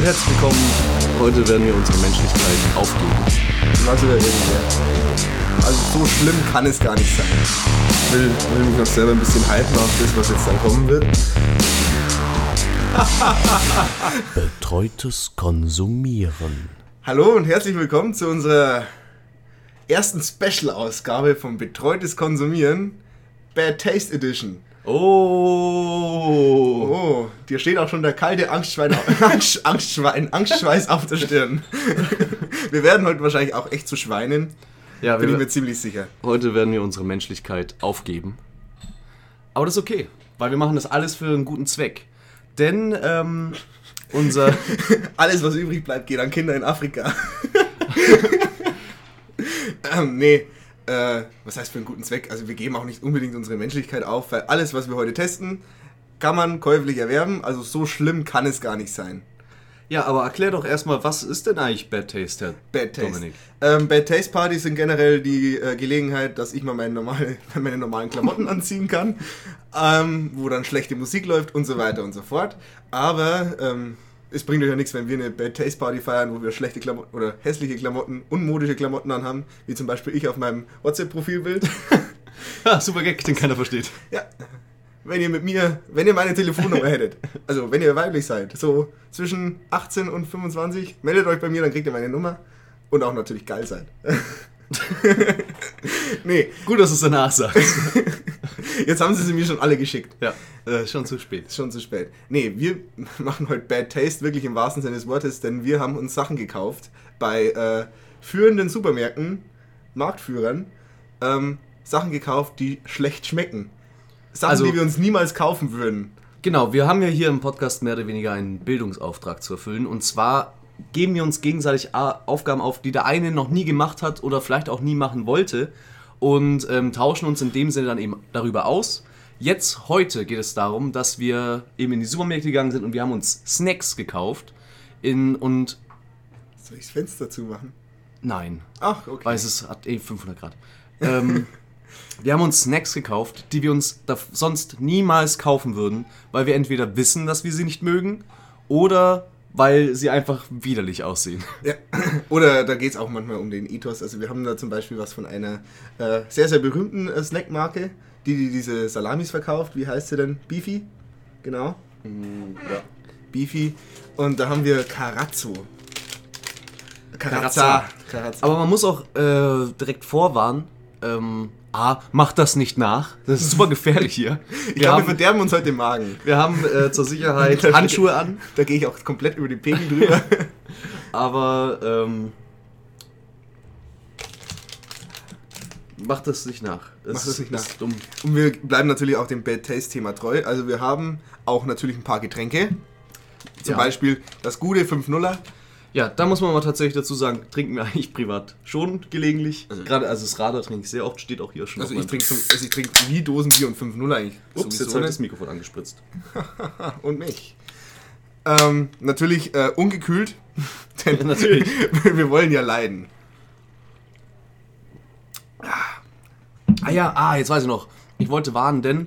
und herzlich willkommen. Heute werden wir unsere Menschlichkeit aufgeben. Was oder irgendwer. Also so schlimm kann es gar nicht sein. Ich will, will mich noch selber ein bisschen hypen auf das, was jetzt dann kommen wird. Betreutes Konsumieren. Hallo und herzlich willkommen zu unserer ersten Special-Ausgabe von Betreutes Konsumieren Bad Taste Edition. Oh. Oh, dir steht auch schon der kalte Angstschwein, Angst, Angstschwein, Angstschweiß auf der Stirn. Wir werden heute wahrscheinlich auch echt zu Schweinen. Ja, Bin ich wir, mir ziemlich sicher. heute werden wir unsere Menschlichkeit aufgeben. Aber das ist okay, weil wir machen das alles für einen guten Zweck. Denn ähm, unser... Alles, was übrig bleibt, geht an Kinder in Afrika. ähm, nee, äh, was heißt für einen guten Zweck? Also wir geben auch nicht unbedingt unsere Menschlichkeit auf, weil alles, was wir heute testen, kann man käuflich erwerben. Also so schlimm kann es gar nicht sein. Ja, aber erklär doch erstmal, was ist denn eigentlich Bad Taste, Herr Bad Taste. Dominik? Ähm, Bad Taste Partys sind generell die äh, Gelegenheit, dass ich mal meine, normale, meine normalen Klamotten anziehen kann, ähm, wo dann schlechte Musik läuft und so weiter und so fort. Aber ähm, es bringt euch ja nichts, wenn wir eine Bad Taste Party feiern, wo wir schlechte Klamotten oder hässliche Klamotten, unmodische Klamotten anhaben, wie zum Beispiel ich auf meinem WhatsApp-Profilbild. Ah, super Gag, den keiner versteht. Ja. Wenn ihr mit mir, wenn ihr meine Telefonnummer hättet, also wenn ihr weiblich seid, so zwischen 18 und 25, meldet euch bei mir, dann kriegt ihr meine Nummer und auch natürlich geil seid. nee, Gut, dass du es danach sagst. jetzt haben sie sie mir schon alle geschickt. ja, äh, schon zu spät. Schon zu spät. Nee, wir machen heute Bad Taste, wirklich im wahrsten Sinne des Wortes, denn wir haben uns Sachen gekauft bei äh, führenden Supermärkten, Marktführern, ähm, Sachen gekauft, die schlecht schmecken. Sachen, Also- die wir uns niemals kaufen würden. Genau, wir haben ja hier im Podcast mehr oder weniger einen Bildungsauftrag zu erfüllen. Und zwar geben wir uns gegenseitig Aufgaben auf, die der eine noch nie gemacht hat oder vielleicht auch nie machen wollte. Und ähm, tauschen uns in dem Sinne dann eben darüber aus. Jetzt, heute geht es darum, dass wir eben in die Supermärkte gegangen sind und wir haben uns Snacks gekauft. In, und Soll ich das Fenster zumachen? nein, Ach, okay. weil es ist, hat eh 500 Grad. Ähm, wir haben uns Snacks gekauft, die wir uns sonst niemals kaufen würden, weil wir entweder wissen, dass wir sie nicht mögen oder weil sie einfach widerlich aussehen. Ja. Oder da geht es auch manchmal um den Ethos. Also wir haben da zum Beispiel was von einer äh, sehr, sehr berühmten äh, Snackmarke, die, die diese Salamis verkauft. Wie heißt sie denn? Beefy? Genau. Ja. Beefy. Und da haben wir Carazzo. Carazza. Carazza. Aber man muss auch äh, direkt vorwarnen, ähm, A, macht das nicht nach. Das ist super gefährlich hier. ich Wir glaube, wir verderben uns heute den Magen. wir haben äh, zur Sicherheit Handschuhe an, Da gehe ich auch komplett über den Pegel drüber. aber ähm, macht das nicht nach. Macht das nicht nach. Ist dumm. Und wir bleiben natürlich auch dem Bad Taste-Thema treu. Also wir haben auch natürlich ein paar Getränke. Zum Ja. Beispiel das gute 5-0er. Ja, da muss man aber tatsächlich dazu sagen, trinken wir eigentlich privat schon gelegentlich. Gerade, also das Radler trinke ich sehr oft, steht auch hier schon. Also ich trinke zum- also ich trinke wie Dosenbier und 5-0 eigentlich. Ups, jetzt nicht. das Mikrofon angespritzt. und mich. Ähm, natürlich äh, ungekühlt. Denn Ja, natürlich. wir wollen ja leiden. Ah ja, ah, jetzt weiß ich noch. Ich wollte warnen, denn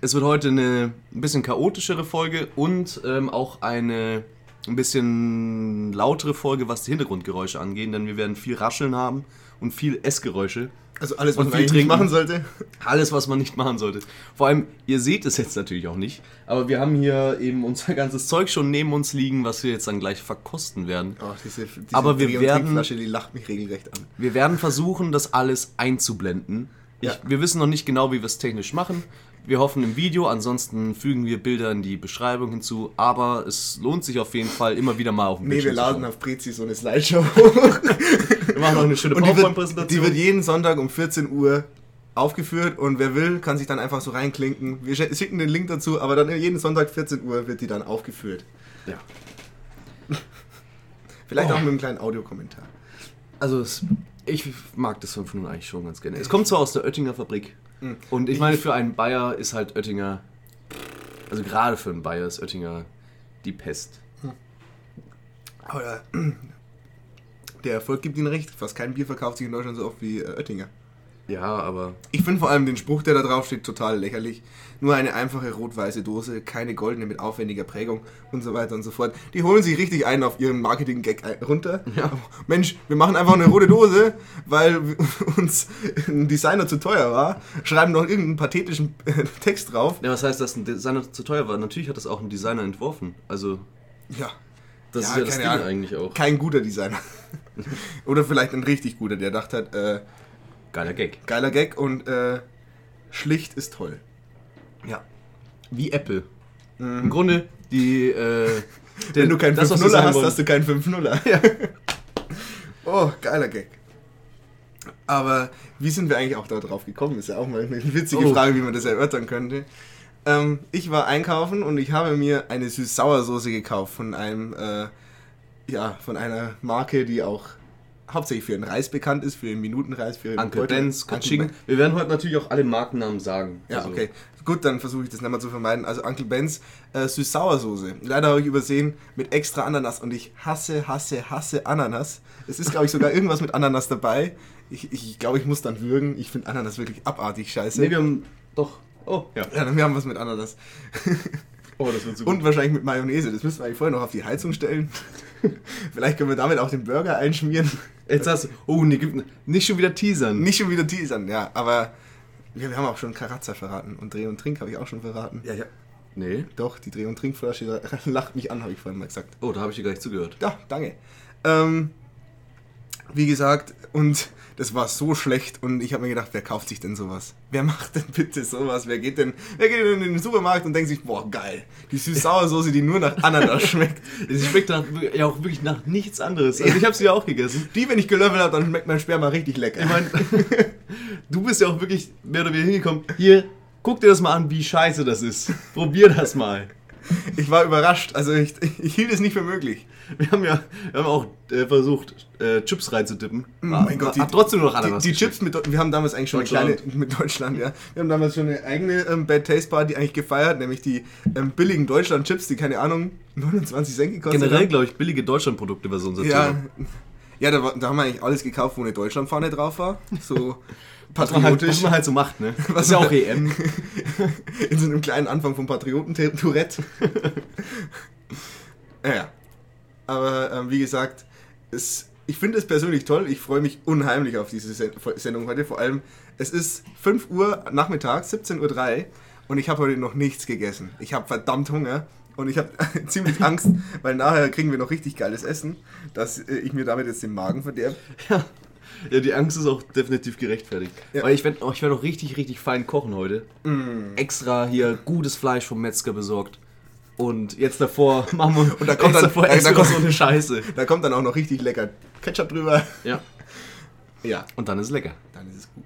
es wird heute eine ein bisschen chaotischere Folge und ähm, auch eine ein bisschen lautere Folge, was die Hintergrundgeräusche angeht, denn wir werden viel Rascheln haben und viel Essgeräusche. Also alles, was man nicht machen sollte. Alles, was man nicht machen sollte. Vor allem, ihr seht es jetzt natürlich auch nicht, aber wir haben hier eben unser ganzes Zeug schon neben uns liegen, was wir jetzt dann gleich verkosten werden. Oh, diese, diese Aber wir werden- die lacht mich regelrecht an. Wir werden versuchen, das alles einzublenden. Ich, Ja. Wir wissen noch nicht genau, wie wir es technisch machen. Wir hoffen im Video, ansonsten fügen wir Bilder in die Beschreibung hinzu. Aber es lohnt sich auf jeden Fall, immer wieder mal auf dem Nee, wir Bildschirm zu laden auf Prezi so eine Slideshow. Wir machen noch eine schöne Und die wird, PowerPoint-Präsentation. die wird jeden Sonntag um 14 Uhr aufgeführt und wer will, kann sich dann einfach so reinklinken. Wir sch- schicken den Link dazu, aber dann jeden Sonntag 14 Uhr wird die dann aufgeführt. ja. Vielleicht Oh. auch mit einem kleinen Audiokommentar. Also, es, ich mag das 5 Minuten eigentlich schon ganz gerne. Es kommt zwar aus der Oettinger Fabrik. Mhm. Und ich meine, für einen Bayer ist halt Oettinger, also gerade für einen Bayer ist Oettinger die Pest. Aber äh, der Erfolg gibt ihnen recht. Fast kein Bier verkauft sich in Deutschland so oft wie äh, Oettinger. Ja, aber. Ich finde vor allem den Spruch, der da drauf steht, total lächerlich. Nur eine einfache rot-weiße Dose, keine goldene mit aufwendiger Prägung und so weiter und so fort. Die holen sich richtig ein auf ihren Marketing-Gag runter. Ja. Mensch, wir machen einfach eine rote Dose, weil uns ein Designer zu teuer war. Schreiben noch irgendeinen pathetischen äh, Text drauf. Ja, was heißt, dass ein Designer zu teuer war? Natürlich hat das auch ein Designer entworfen. Also, Ja, das Ja, ist ja das Ding Ahnung. eigentlich auch. kein guter Designer. Oder vielleicht ein richtig guter, der dachte hat, äh, Geiler Gag. geiler Gag und äh, schlicht ist toll. Ja. Wie Apple. Im Grunde, die. Äh, der- Wenn du keinen das, was 5-0er sagen hast, wollen. hast du keinen 5-0er. Ja. Oh, geiler Gag. Aber wie sind wir eigentlich auch da drauf gekommen? Ist ja auch mal eine witzige Oh. Frage, wie man das erörtern könnte. Ähm, ich war einkaufen und ich habe mir eine Süß-Sauer-Soße gekauft von einem, äh, ja, von einer Marke, die auch hauptsächlich für den Reis bekannt ist, für den Minutenreis, für den Uncle Ben's, Kaching. Wir werden heute natürlich auch alle Markennamen sagen. Ja, Also, okay. Gut, dann versuche ich das nicht mal zu vermeiden. Also Uncle Ben's äh, Süß-Sauer-Soße. Leider habe ich übersehen mit extra Ananas und ich hasse, hasse, hasse Ananas. Es ist, glaube ich, sogar irgendwas mit Ananas dabei. Ich, ich glaube, ich muss dann würgen. Ich finde Ananas wirklich abartig scheiße. Nee, wir haben. Doch. Oh, ja. ja, wir haben was mit Ananas. Oh, das wird so Und wahrscheinlich mit Mayonnaise. Das müssen wir eigentlich vorher noch auf die Heizung stellen. Vielleicht können wir damit auch den Burger einschmieren. Jetzt hast du. Oh, nicht schon wieder teasern. Nicht schon wieder teasern, ja. Aber wir, wir haben auch schon Karazza verraten. Und Dreh und Trink habe ich auch schon verraten. Ja, ja. Nee. Doch, die Dreh- und Trinkflasche lacht mich an, habe ich vorhin mal gesagt. Oh, da habe ich dir gar nicht zugehört. Ja, danke. Ähm, wie gesagt, und das war so schlecht und ich habe mir gedacht, wer kauft sich denn sowas? Wer macht denn bitte sowas? Wer geht denn, wer geht denn in den Supermarkt und denkt sich, boah, geil, die Süß-Sauer-Soße, die nur nach Ananas schmeckt. Sie schmeckt nach, ja auch wirklich nach nichts anderes. Also ich habe sie ja auch gegessen. Die, wenn ich gelöffelt habe, dann schmeckt mein Sperma richtig lecker. Ich meine, du bist ja auch wirklich mehr oder weniger hingekommen. Hier, guck dir das mal an, wie scheiße das ist. Probier das mal. ich war überrascht, also ich, ich hielt es nicht für möglich. Wir haben ja wir haben auch äh, versucht, äh, Chips reinzutippen. Oh mein Gott, die, trotzdem noch die, Ananas die geschmeckt. Chips mit, wir haben damals eigentlich schon Deutschland. eine kleine, mit Deutschland, ja. Wir haben damals schon eine eigene ähm, Bad Taste Party eigentlich gefeiert, nämlich die ähm, billigen Deutschland Chips, die keine Ahnung, 29 Cent gekostet Generell, glaube ich, billige Deutschlandprodukte war so unser Ja, Thema. ja da, da haben wir eigentlich alles gekauft, wo eine Deutschlandfahne drauf war. So Was man, halt, was patriotisch. man halt so macht, ne? Was ist ja auch EM. in so einem kleinen Anfang vom Patrioten-Tourette. ja, ja. Aber ähm, wie gesagt, es, ich finde es persönlich toll. Ich freue mich unheimlich auf diese Sen- Sendung heute. Vor allem, es ist 5 Uhr nachmittags, 17.03 Uhr und ich habe heute noch nichts gegessen. Ich habe verdammt Hunger. Und ich habe ziemlich Angst, weil nachher kriegen wir noch richtig geiles Essen, dass äh, ich mir damit jetzt den Magen verderbe. Ja. Ja, die Angst ist auch definitiv gerechtfertigt. Ja. Weil ich werde ich werd auch richtig, richtig fein kochen heute. Mm. Extra hier gutes Fleisch vom Metzger besorgt. Und jetzt davor machen wir Und da kommt dann- davor da- da extra kommt- so eine Scheiße. Da kommt dann auch noch richtig lecker Ketchup drüber. Ja. Ja, Und dann ist es lecker. dann ist es gut.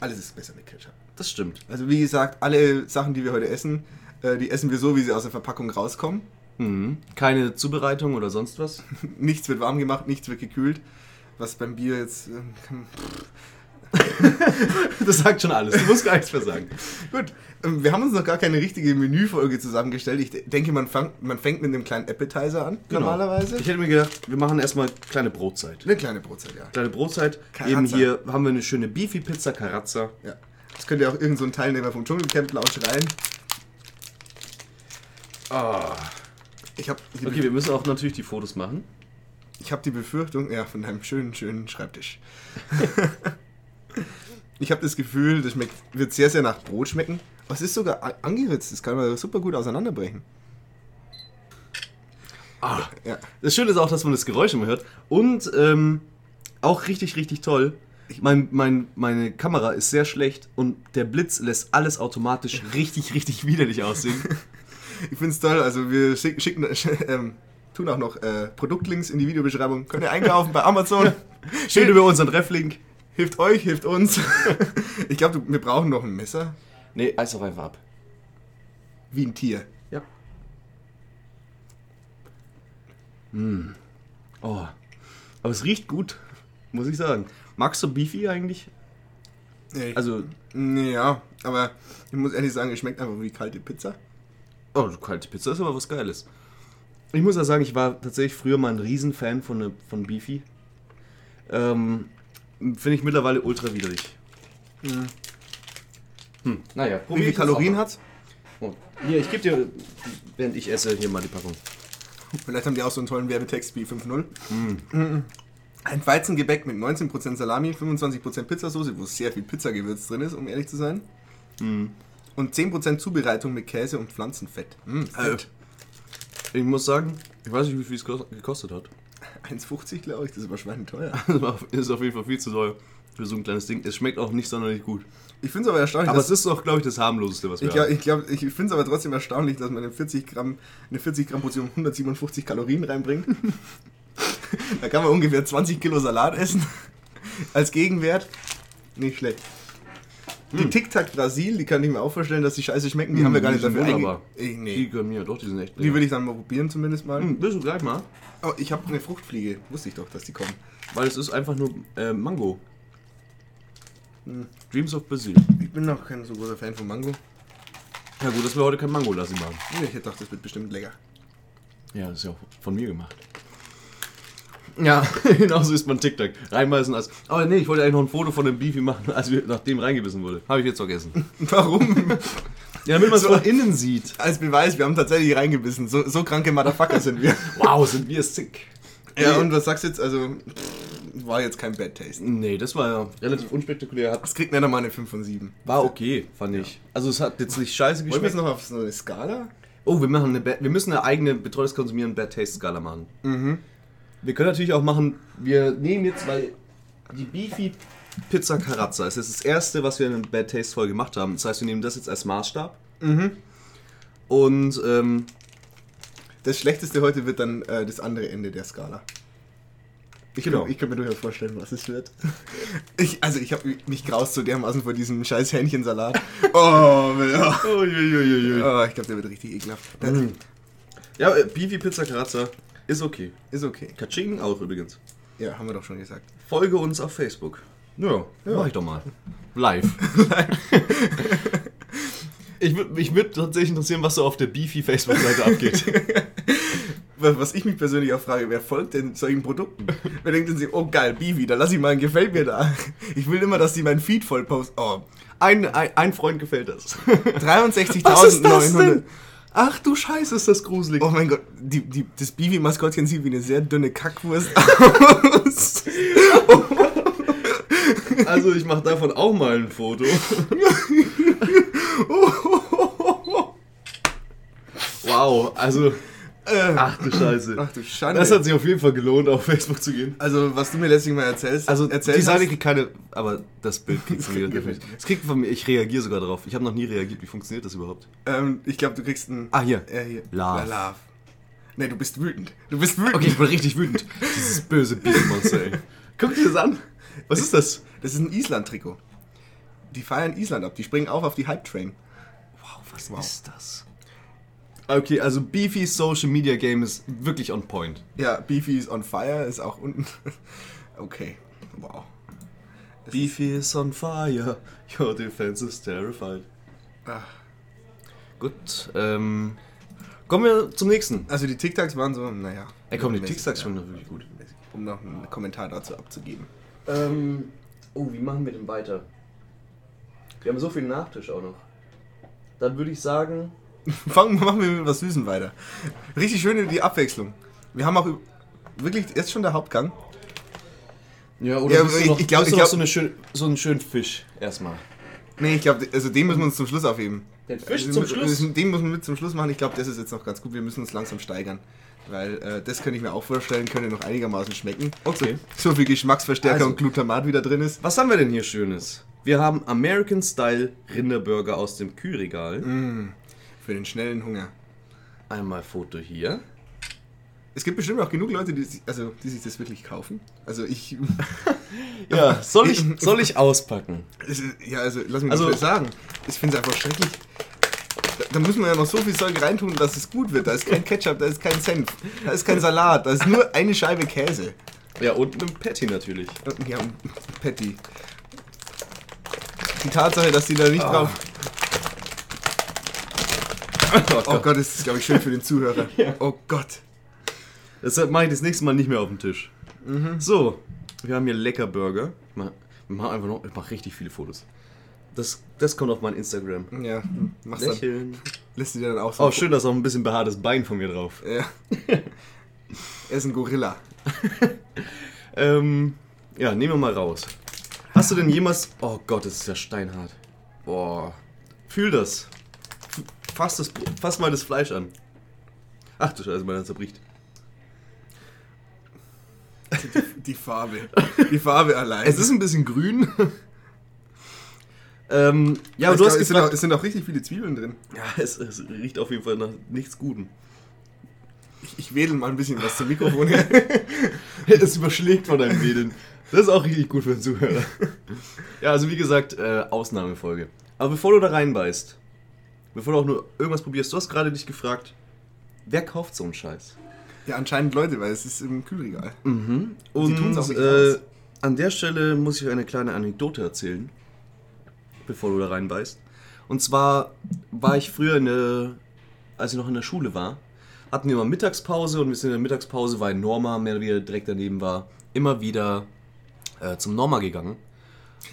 Alles ist besser mit Ketchup. Das stimmt. Also wie gesagt, alle Sachen, die wir heute essen, äh, die essen wir so, wie sie aus der Verpackung rauskommen. Mhm. Keine Zubereitung oder sonst was. Nichts wird warm gemacht, nichts wird gekühlt. Was beim Bier jetzt... Äh, Das sagt schon alles. Du musst gar nichts mehr sagen. gut, ähm, wir haben uns noch gar keine richtige Menüfolge zusammengestellt. Ich de- denke, man, fang, man fängt mit einem kleinen Appetizer an, normalerweise. Ich hätte mir gedacht, wir machen erstmal kleine Brotzeit. Eine kleine Brotzeit, ja. Kleine Brotzeit. Carazza. Eben hier haben wir eine schöne Beefy Pizza Carazza. ja. Das könnte ja auch irgendein so ein Teilnehmer vom Dschungelcamp laut schreien. Ah. Ich habe Okay, wir müssen auch natürlich die Fotos machen. Ich habe die Befürchtung, ja, von einem schönen, schönen Schreibtisch. ich habe das Gefühl, das schmeckt, wird sehr, sehr nach Brot schmecken. Aber es ist sogar angeritzt, das kann man super gut auseinanderbrechen. Ah. Ja. Das Schöne ist auch, dass man das Geräusch immer hört. Und ähm, auch richtig, richtig toll. Mein, mein, meine Kamera ist sehr schlecht und der Blitz lässt alles automatisch richtig, richtig widerlich aussehen. Ich finde es toll, also wir schick, schicken, ähm, tun auch noch äh, Produktlinks in die Videobeschreibung. Könnt ihr einkaufen bei Amazon. Steht über unseren Reflink. Hilft euch, hilft uns. ich glaube, wir brauchen noch ein Messer. Nee, Eis auf einfach ab. Wie ein Tier. Ja. Mm. Oh. Aber es riecht gut, muss ich sagen. Magst du Beefy eigentlich? Also, Also, ja, aber ich muss ehrlich sagen, es schmeckt einfach wie kalte Pizza. oh, kalte Pizza ist aber was Geiles. Ich muss ja sagen, ich war tatsächlich früher mal ein Riesenfan von, ne- von Beefy. Ähm, Finde ich mittlerweile ultra widerlich. Hm, naja. Wie viele Kalorien hat's? Oh, hier, ich gebe dir, während ich esse, hier mal die Packung. Vielleicht haben die auch so einen tollen Werbetext wie 5.0. Mm. Ein Weizengebäck mit 19% Salami, 25% Pizzasauce, wo sehr viel Pizzagewürz drin ist, um ehrlich zu sein. Und 10% Zubereitung mit Käse und Pflanzenfett. Mm, fett. Ich muss sagen, ich weiß nicht, wie viel es kos- gekostet hat. 1,50 glaube ich, das ist aber schweineteuer. Das ist auf jeden Fall viel zu teuer für so ein kleines Ding. Es schmeckt auch nicht sonderlich gut. Ich finde es aber erstaunlich, Aber es ist auch, glaube ich, das harmloseste, was wir ich, glaub, haben. ich, glaub, ich finde es aber trotzdem erstaunlich, dass man in 40 Gramm, eine 40 Gramm Portion 157 Kalorien reinbringt. da kann man ungefähr 20 Kilo Salat essen. Als Gegenwert. Nicht schlecht. Die Tic Tac Brasil, die kann ich mir auch vorstellen, dass die scheiße schmecken. Die haben wir gar nicht Hm, die dafür wunderbar. Ich, Die nee. können mir, doch, die sind echt Die würde ich dann mal probieren, zumindest mal. Hm, willst du gleich mal? Oh, ich habe eine Fruchtfliege. Wusste ich doch, dass die kommen. Weil es ist einfach nur äh, Mango. Hm. Dreams of Brazil. Ich bin noch kein so großer Fan von Mango. Ja gut, dass wir heute kein Mango lassen machen. Ich hätte gedacht, das wird bestimmt lecker. Ja, das ist ja auch von mir gemacht. Ja, genauso ist man TikTok. Reinbeißen als. Aber nee, ich wollte eigentlich noch ein Foto von dem Beefy machen, als wir nachdem reingebissen wurde. Habe ich jetzt vergessen. Warum? Ja, damit man es So. von innen sieht. Als Beweis, wir haben tatsächlich reingebissen. So, so kranke Motherfucker sind wir. Wow, sind wir sick. Ja, und was sagst du jetzt? Also, pff, war jetzt kein Bad Taste. Nee, das war ja relativ unspektakulär. Hat, Das kriegt nicht einmal eine 5 von 7. war okay, fand ich. Also es hat jetzt nicht scheiße Wollen wir jetzt geschmeckt. noch auf so eine Skala? Oh, wir, machen eine Bad, wir müssen eine eigene betreutes Konsumieren Bad Taste Skala machen. Mhm. Wir können natürlich auch machen, wir nehmen jetzt, weil die Beefy Pizza Carazza ist jetzt das erste, was wir in der Bad Taste Folge gemacht haben. Das heißt, wir nehmen das jetzt als Maßstab. Mhm. Und ähm, Das Schlechteste heute wird dann äh, das andere Ende der Skala. Ich, Genau. kann, ich kann mir durchaus vorstellen, was es wird. Ich, also, ich habe mich graust so dermaßen vor diesem scheiß Hähnchensalat. Oh, ja. oh ich glaube, der wird richtig ekelhaft. Mhm. ja, äh, Beefy Pizza Carazza ist okay. Ist okay. Kaching auch übrigens. Ja, haben wir doch schon gesagt. Folge uns auf Facebook. Ja, mach ich doch mal. Live. ich würde mich würd tatsächlich interessieren, was so auf der Beefy Facebook-Seite abgeht. Was ich mich persönlich auch frage, wer folgt denn solchen Produkten? wer denkt denn sich, oh geil, Bivi, da lass ich mal ein Gefällt mir da. Ich will immer, dass die mein Feed voll posten. Oh, Ein, ein, ein Freund gefällt das. 63.900. Ach du Scheiße, ist das gruselig. Oh mein Gott, die, die, das Bivi-Maskottchen sieht wie eine sehr dünne Kackwurst aus. Also ich mache davon auch mal ein Foto. wow, also Äh, ach du Scheiße. Ach du Schande. Das hat sich auf jeden Fall gelohnt, auf Facebook zu gehen. also, was du mir letztlich mal erzählst, Also erzählt die Seite kriegt keine, aber das Bild kriegst du wieder definitiv. Es kriegt von mir, ich reagiere sogar drauf. Ich habe noch nie reagiert. Wie funktioniert das überhaupt? ähm, ich glaube, du kriegst ein... Ah, hier. Äh, hier. Love. Ja, Love. Nee, du bist wütend. Du bist wütend. Okay, ich bin richtig wütend. Dieses böse Beastmonster, ey. Guck dir das an. Was ist das? Das ist ein Island-Trikot. Die feiern Island ab. Die springen auch auf die Hype-Train. Wow, was Wow. ist das? Okay, also Beefy's Social Media Game ist wirklich on point. Ja, Beefy is on fire ist auch unten. Okay. Wow. Beefy is on fire, your defense is terrified. Ah. Gut, ähm, kommen wir zum nächsten. Also die TikToks waren so, naja. Ey, komm, die TikToks ja. schon noch wirklich gut. Um noch einen Kommentar dazu abzugeben. Ähm, oh, wie machen wir denn weiter? Wir haben so viel Nachtisch auch noch. Dann würde ich sagen, Fangen machen wir mit was Süßem weiter. Richtig schöne die Abwechslung. Wir haben auch wirklich jetzt schon der Hauptgang. ja, oder willst du noch- ich glaub- glaube, ich glaub- so, eine schön, so einen schönen Fisch erstmal. Nee, ich glaube, also den müssen wir uns zum Schluss aufheben. Den Fisch Also, zum Schluss? Den müssen wir mit zum Schluss machen. Ich glaube, das ist jetzt noch ganz gut. Wir müssen uns langsam steigern. Weil äh, das könnte ich mir auch vorstellen, könnte noch einigermaßen schmecken. Okay. So viel Geschmacksverstärker Also. und Glutamat wieder drin ist. Was haben wir denn hier Schönes? Wir haben American Style Rinderburger aus dem Kühlregal. Mm, für den schnellen Hunger. Einmal Foto hier. Es gibt bestimmt auch genug Leute, die, sich- also, die sich das wirklich kaufen. Also ich. Ja, soll ich, soll ich auspacken? ja, also lass mich Also- das sagen. Ich finde es einfach schrecklich. Da, da müssen wir ja noch so viel Zeug reintun, dass es gut wird. Da ist kein Ketchup, da ist kein Senf, da ist kein Salat, da ist nur eine Scheibe Käse. Ja, und dem Patty natürlich. Ja, und Patty. Die Tatsache, dass die da nicht Ah. drauf. Oh Oh Gott, ist das, glaube ich, schön für den Zuhörer. Oh Gott. Deshalb mache ich das nächste Mal nicht mehr auf dem Tisch. So, wir haben hier lecker Burger. Ich mach, ich mach einfach noch, ich mache richtig viele Fotos. Das, das kommt auf mein Instagram. Ja, machst dann, Lächeln. lässt du dir dann auch so. Oh, schön, da ist auch ein bisschen behaartes Bein von mir drauf. Ja. er ist ein Gorilla. Ähm, ja, nehmen wir mal raus. Hast du denn jemals. Oh Gott, das ist ja steinhart. Boah. Fühl das. Fass, das. Fass mal das Fleisch an. Ach du Scheiße, meiner zerbricht. Die Farbe. Die Farbe allein. Es ist ein bisschen grün. ähm, ja, aber es, du hast es, sind gefragt. auch, es sind auch richtig viele Zwiebeln drin. Ja, es, es riecht auf jeden Fall nach nichts Gutem. Ich, ich wedel mal ein bisschen was zum Mikrofon her. Es überschlägt von deinem Wedeln. Das ist auch richtig gut für den Zuhörer. Ja, also wie gesagt, äh, Ausnahmefolge. Aber bevor du da reinbeißt, bevor du auch nur irgendwas probierst, du hast gerade dich gefragt, wer kauft so einen Scheiß? Ja, anscheinend Leute, weil es ist im Kühlregal. Mhm. Und auch äh, an der Stelle muss ich eine kleine Anekdote erzählen, bevor du da reinbeißt. Und zwar war ich früher in der, als ich noch in der Schule war, hatten wir immer Mittagspause und wir sind in der Mittagspause, weil Norma mehr oder weniger direkt daneben war, immer wieder äh, zum Norma gegangen.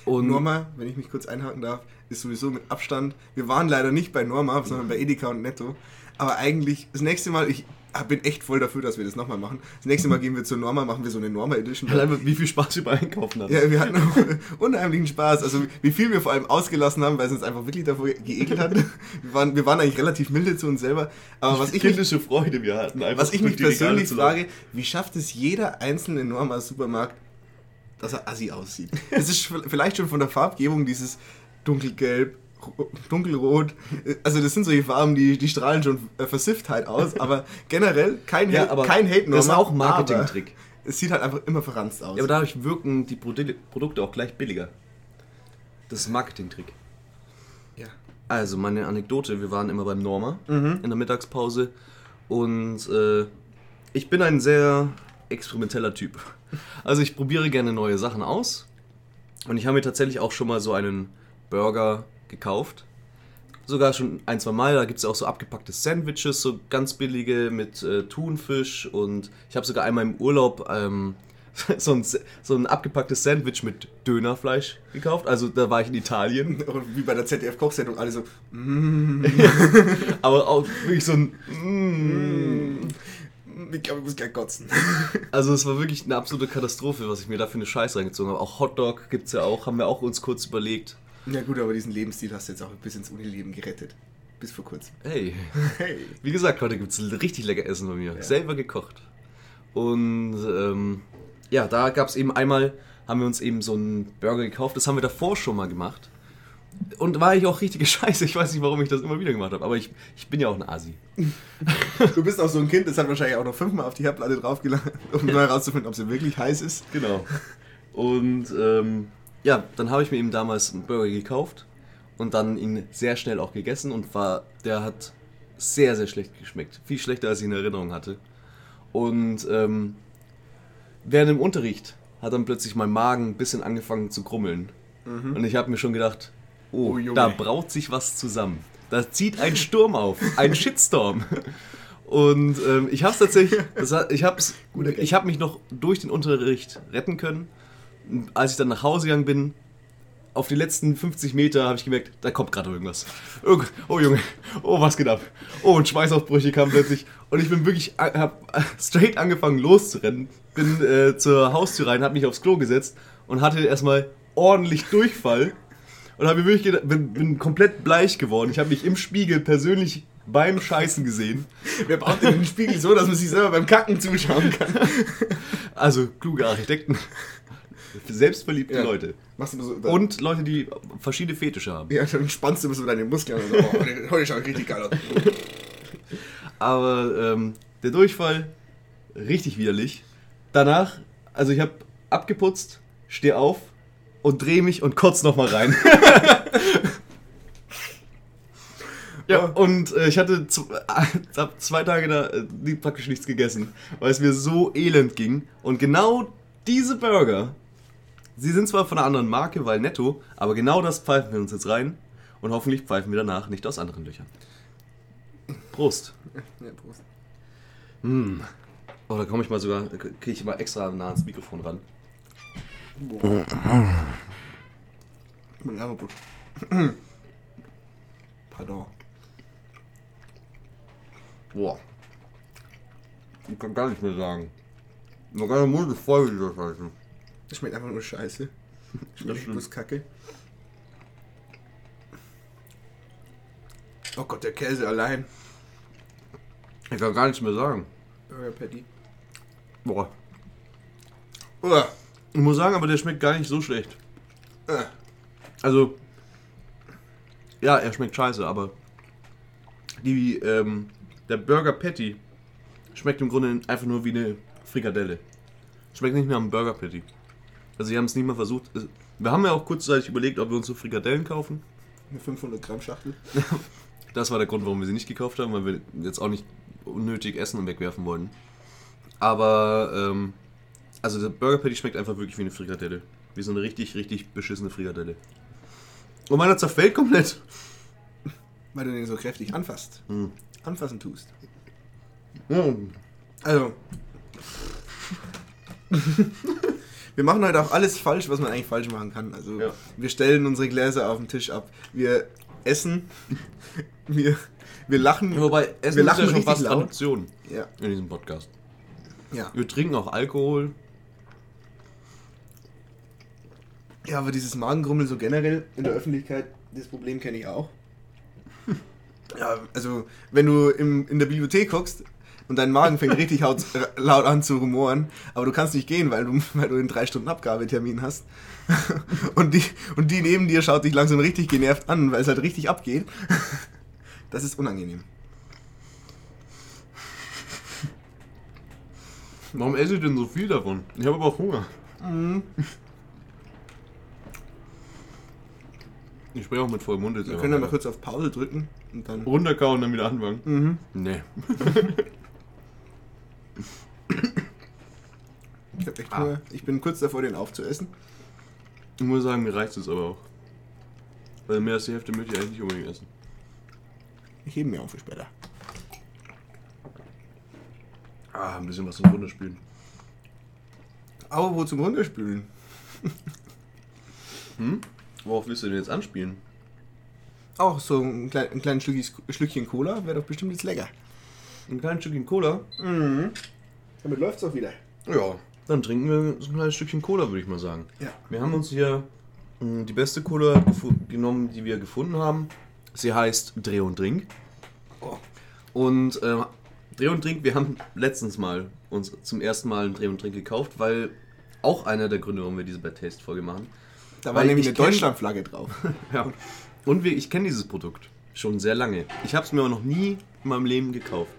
Und Norma, wenn ich mich kurz einhaken darf, ist sowieso mit Abstand. Wir waren leider nicht bei Norma, sondern bei Edeka und Netto. Aber eigentlich, das nächste Mal, ich bin echt voll dafür, dass wir das nochmal machen. Das nächste Mal gehen wir zur Norma, machen wir so eine Norma Edition. Weil einfach, wie viel Spaß wir beim Einkaufen hatten. Ja, wir hatten auch unheimlichen Spaß. Also wie viel wir vor allem ausgelassen haben, weil es uns einfach wirklich davor geekelt hat. Wir waren, wir waren eigentlich relativ milde zu uns selber. Aber was ich mich, kindische Freude wir hatten. Einfach was ich mich persönlich frage, wie schafft es jeder einzelne Norma-Supermarkt, dass er assi aussieht? Es ist vielleicht schon von der Farbgebung dieses dunkelgelb, ro- dunkelrot. Also das sind solche Farben, die, die strahlen schon äh, Versifftheit aus. Aber generell kein, Ja, Hate- aber kein Hate das ist Norma, auch ein Marketing-Trick. Es sieht halt einfach immer verranzt aus. Ja, aber dadurch wirken die Produ- Produkte auch gleich billiger. Das ist ein Marketing-Trick. ja. Also, meine Anekdote, wir waren immer beim Norma Mhm. in der Mittagspause und äh, ich bin ein sehr experimenteller Typ. Also ich probiere gerne neue Sachen aus und ich habe mir tatsächlich auch schon mal so einen Burger gekauft. Sogar schon ein, zwei Mal, da gibt es auch so abgepackte Sandwiches, so ganz billige mit äh, Thunfisch und ich habe sogar einmal im Urlaub ähm, so, ein, so ein abgepacktes Sandwich mit Dönerfleisch gekauft. Also da war ich in Italien. Oder wie bei der ZDF-Kochsendung, alle so, mm, Aber auch wirklich so ein. Mm. ich glaube, ich muss gleich kotzen. Also es war wirklich eine absolute Katastrophe, was ich mir da für eine Scheiße reingezogen habe. Auch Hotdog gibt's ja auch, haben wir auch uns kurz überlegt. Ja gut, aber diesen Lebensstil hast du jetzt auch bis ins Unileben gerettet. Bis vor kurzem. Hey, Hey. wie gesagt, heute gibt's richtig lecker Essen bei mir. Selber gekocht. Und ähm, ja, da gab's eben einmal, haben wir uns eben so einen Burger gekauft. Das haben wir davor schon mal gemacht. Und war ich auch richtige Scheiße. Ich weiß nicht, warum ich das immer wieder gemacht habe. Aber ich, ich bin ja auch ein Asi. Du bist auch so ein Kind, das hat wahrscheinlich auch noch fünfmal auf die Herdplatte draufgeladen, um herauszufinden, ob sie wirklich heiß ist. Genau. Und ähm, ja, dann habe ich mir eben damals einen Burger gekauft und dann ihn sehr schnell auch gegessen und war, der hat sehr, sehr schlecht geschmeckt. Viel schlechter, als ich in Erinnerung hatte. Und ähm, während im Unterricht hat dann plötzlich mein Magen ein bisschen angefangen zu krummeln. Und ich habe mir schon gedacht, oh, Oh, da braut sich was zusammen. Da zieht ein Sturm auf, ein Shitstorm. Und ähm, ich habe es tatsächlich, das hat, ich habe ich hab mich noch durch den Unterricht retten können. Als ich dann nach Hause gegangen bin, auf die letzten 50 Meter habe ich gemerkt, da kommt gerade irgendwas. Irg- Oh Junge, oh was geht ab? Oh und Schweißausbrüche kamen plötzlich und ich bin wirklich, habe straight angefangen loszurennen, bin äh, zur Haustür rein, habe mich aufs Klo gesetzt und hatte erstmal ordentlich Durchfall und habe wirklich gedacht, bin, bin komplett bleich geworden. Ich habe mich im Spiegel persönlich beim Scheißen gesehen. Wer baut denn den Spiegel so, dass man sich selber beim Kacken zuschauen kann? Also kluge Architekten, selbstverliebte Ja. Leute so, und Leute, die verschiedene Fetische haben. ja, dann spannst du immer so deine Muskeln und so, oh, heute, schaut richtig geil aus. Aber ähm, der Durchfall, richtig widerlich. Danach, also ich habe abgeputzt, stehe auf und drehe mich und kotz nochmal rein. ja, und äh, ich hatte hab zwei Tage da äh, praktisch nichts gegessen, weil es mir so elend ging. Und genau diese Burger, sie sind zwar von einer anderen Marke, weil netto, aber genau das pfeifen wir uns jetzt rein. Und hoffentlich pfeifen wir danach nicht aus anderen Löchern. Prost. Ja, Prost. Mm. Oh, da komme ich mal sogar, kriege ich mal extra nah ans Mikrofon ran. Ja, Prost. Pardon. Boah. Ich kann gar nicht mehr sagen. Mein ganzer Mund ist voll mit dieser Scheiße. Das schmeckt einfach nur scheiße. Das Schmeckt bloß kacke. Oh Gott, der Käse allein. Ich kann gar nichts mehr sagen. Burger Patty. Boah. Uah. Ich muss sagen, aber der schmeckt gar nicht so schlecht. Also, ja, er schmeckt scheiße, aber die, ähm, der Burger Patty schmeckt im Grunde einfach nur wie eine Frikadelle. Schmeckt nicht mehr am Burger Patty. Also, sie haben es nicht mal versucht. Wir haben ja auch kurzzeitig überlegt, ob wir uns so Frikadellen kaufen. Eine 500 Gramm Schachtel. Das war der Grund, warum wir sie nicht gekauft haben, weil wir jetzt auch nicht unnötig essen und wegwerfen wollten. Aber, ähm, also der Burger Patty schmeckt einfach wirklich wie eine Frikadelle. Wie so eine richtig, richtig beschissene Frikadelle. Und meiner zerfällt komplett. Weil du den so kräftig anfasst. Hm. Anfassen tust. Mm. Also. wir machen heute auch alles falsch, was man eigentlich falsch machen kann. Also Ja. wir stellen unsere Gläser auf den Tisch ab. Wir essen. Wir, wir lachen. Wobei, Essen wir ist lachen ja schon fast laut. Tradition Ja. in diesem Podcast. ja. Wir trinken auch Alkohol. Ja, aber dieses Magengrummeln so generell in der Öffentlichkeit, das Problem kenne ich auch. Ja, also wenn du im, in der Bibliothek guckst und dein Magen fängt richtig laut, an zu rumoren, aber du kannst nicht gehen, weil du, weil du in drei Stunden Abgabetermin hast. Und die, und die neben dir schaut dich langsam richtig genervt an, weil es halt richtig abgeht. Das ist unangenehm. Warum esse ich denn so viel davon? Ich habe aber auch Hunger. Ich spreche auch mit vollem Mund jetzt. Wir können dann mal kurz auf Pause drücken und dann. runterkauen und dann wieder anfangen. Mhm. Nee. Ich, hab echt Ah. Hunger. ich bin kurz davor, den aufzuessen. Ich muss sagen, mir reicht es aber auch. Weil mehr als die Hälfte möchte ich eigentlich nicht unbedingt essen. Ich hebe mir auf für später. Ah, ein bisschen was zum Runterspülen. Aber wo zum Runterspülen? Hm? Worauf willst du denn jetzt anspielen? Auch so ein, klein, ein kleines Schlückchen Cola wäre doch bestimmt jetzt lecker. Ein kleines Stückchen Cola? Mhm. Damit läuft's auch wieder. Ja. Dann trinken wir so ein kleines Stückchen Cola, würde ich mal sagen. Ja. Wir haben uns hier mh, die beste Cola genommen, die wir gefunden haben. Sie heißt Dreh und Drink. Oh. Und äh, Dreh und Drink, wir haben letztens mal uns zum ersten Mal einen Dreh und Drink gekauft, weil auch einer der Gründe, warum wir diese Bad Taste Folge machen. Da war nämlich ich eine Deutschlandflagge drauf. Ja. Und wir, ich kenne dieses Produkt schon sehr lange. Ich habe es mir aber noch nie in meinem Leben gekauft,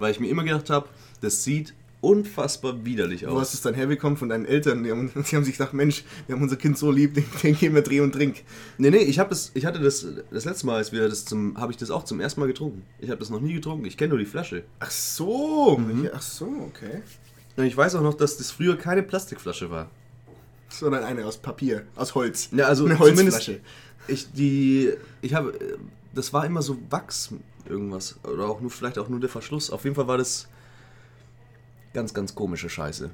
weil ich mir immer gedacht habe, das sieht unfassbar widerlich hast du aus. es dann herbekommen von deinen Eltern? Die haben, die haben sich gedacht, Mensch, wir haben unser Kind so lieb, den, den geben wir Dreh und Trink. Nee, nee, ich habe das, ich hatte das das letzte Mal, als wir das zum, habe ich das auch zum ersten Mal getrunken. Ich habe das noch nie getrunken. Ich kenne nur die Flasche. Ach so, Mhm. ach so, okay. Und ich weiß auch noch, dass das früher keine Plastikflasche war. Sondern eine aus Papier, aus Holz. Ja, also eine Holzflasche. ich die, ich habe, das war immer so Wachs irgendwas oder auch nur vielleicht auch nur der Verschluss. Auf jeden Fall war das ganz, ganz komische Scheiße.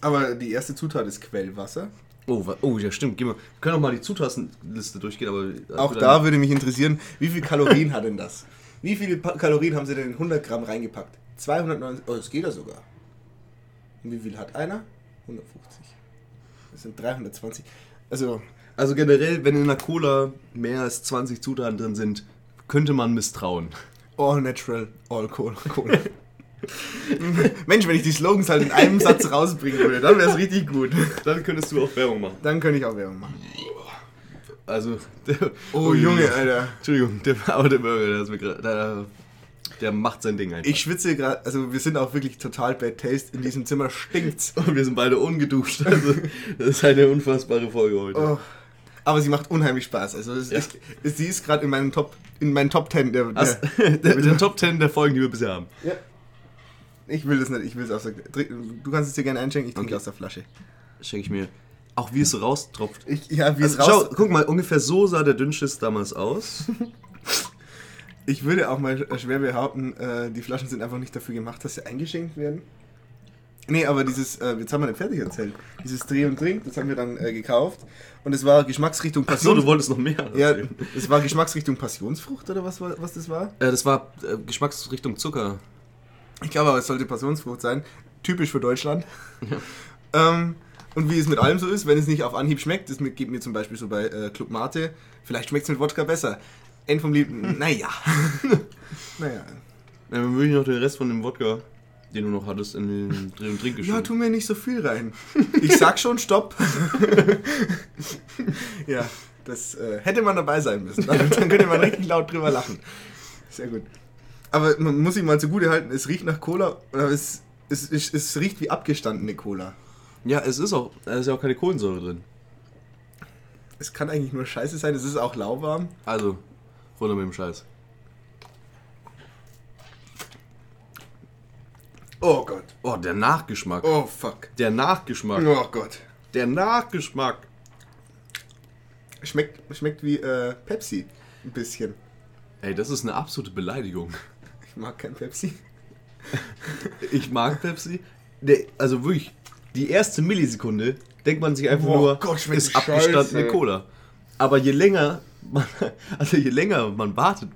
Aber die erste Zutat ist Quellwasser. Oh, oh ja, stimmt. Gehen wir, wir können auch mal die Zutatenliste durchgehen, aber Auch da würde mich interessieren, wie viel Kalorien hat denn das? Wie viele Pa- Kalorien haben sie denn in 100 Gramm reingepackt? 290, oh, das geht ja sogar. Und wie viel hat einer? 150. Das sind 320. Also, Also generell, wenn in einer Cola mehr als 20 Zutaten drin sind, könnte man misstrauen. all natural, all cola. cola. Mensch, wenn ich die Slogans halt in einem Satz rausbringen würde, dann wäre es richtig gut. Dann könntest du auch Werbung machen. Dann könnte ich auch Werbung machen. Also, der, Oh, Junge, Alter. Entschuldigung, der, aber der Burger, der, ist mir grad, der, der macht sein Ding einfach. Ich schwitze gerade, also wir sind auch wirklich total bad taste. In diesem Zimmer stinkt's. Und wir sind beide ungeduscht. Also, das ist eine unfassbare Folge heute. Oh. Aber sie macht unheimlich Spaß. Also es Ja. ist, es- sie ist gerade in meinen Top, in meinen Top 10 der, Hast, der, der, mit den Top 10 der Folgen, die wir bisher haben. Ja. Ich will das nicht, ich will es aus der. Du kannst es dir gerne einschenken, ich trinke Okay. aus der Flasche. Schenke ich mir. Auch wie es so raustropft. Ich, ja, wie Also, es raus. schau, guck mal, ungefähr so sah der Dünnschiss damals aus. Ich würde auch mal schwer behaupten, äh, die Flaschen sind einfach nicht dafür gemacht, dass sie eingeschenkt werden. Nee, aber dieses, äh, jetzt haben wir nicht fertig erzählt. Dieses Dreh und Trink, das haben wir dann äh, gekauft. Und es war Geschmacksrichtung Achso, Passion. du wolltest noch mehr. ja, es war Geschmacksrichtung Passionsfrucht oder was, was das war? Äh, das war äh, Geschmacksrichtung Zucker. Ich glaube aber, es sollte Passionsfrucht sein. Typisch für Deutschland. Ähm, und wie es mit allem so ist, wenn es nicht auf Anhieb schmeckt, das geht mir zum Beispiel so bei äh, Club Mate, vielleicht schmeckt es mit Wodka besser. End vom Lied, naja. naja. Ja, dann würde ich noch den Rest von dem Wodka, den du noch hattest, in den Dreh- und Trink Ja, tu mir nicht so viel rein. Ich sag schon Stopp. ja, das äh, hätte man dabei sein müssen. Dann, dann könnte man richtig laut drüber lachen. Sehr gut. Aber man muss sich mal zugute halten, es riecht nach Cola, oder es, es, es, es riecht wie abgestandene Cola. Ja, es ist auch, es ist ja auch keine Kohlensäure drin. Es kann eigentlich nur scheiße sein, es ist auch lauwarm. Also, runter mit dem Scheiß. Oh Gott. Oh, der Nachgeschmack. Oh fuck. Der Nachgeschmack. Oh Gott. Der Nachgeschmack. Schmeckt, schmeckt wie äh, Pepsi. Ein bisschen. Ey, das ist eine absolute Beleidigung. Ich mag kein Pepsi. Ich mag Pepsi. Der, also wirklich, die erste Millisekunde denkt man sich einfach Boah, nur, Gott, ist abgestandene. Cola. Aber je länger man, also je länger man wartet,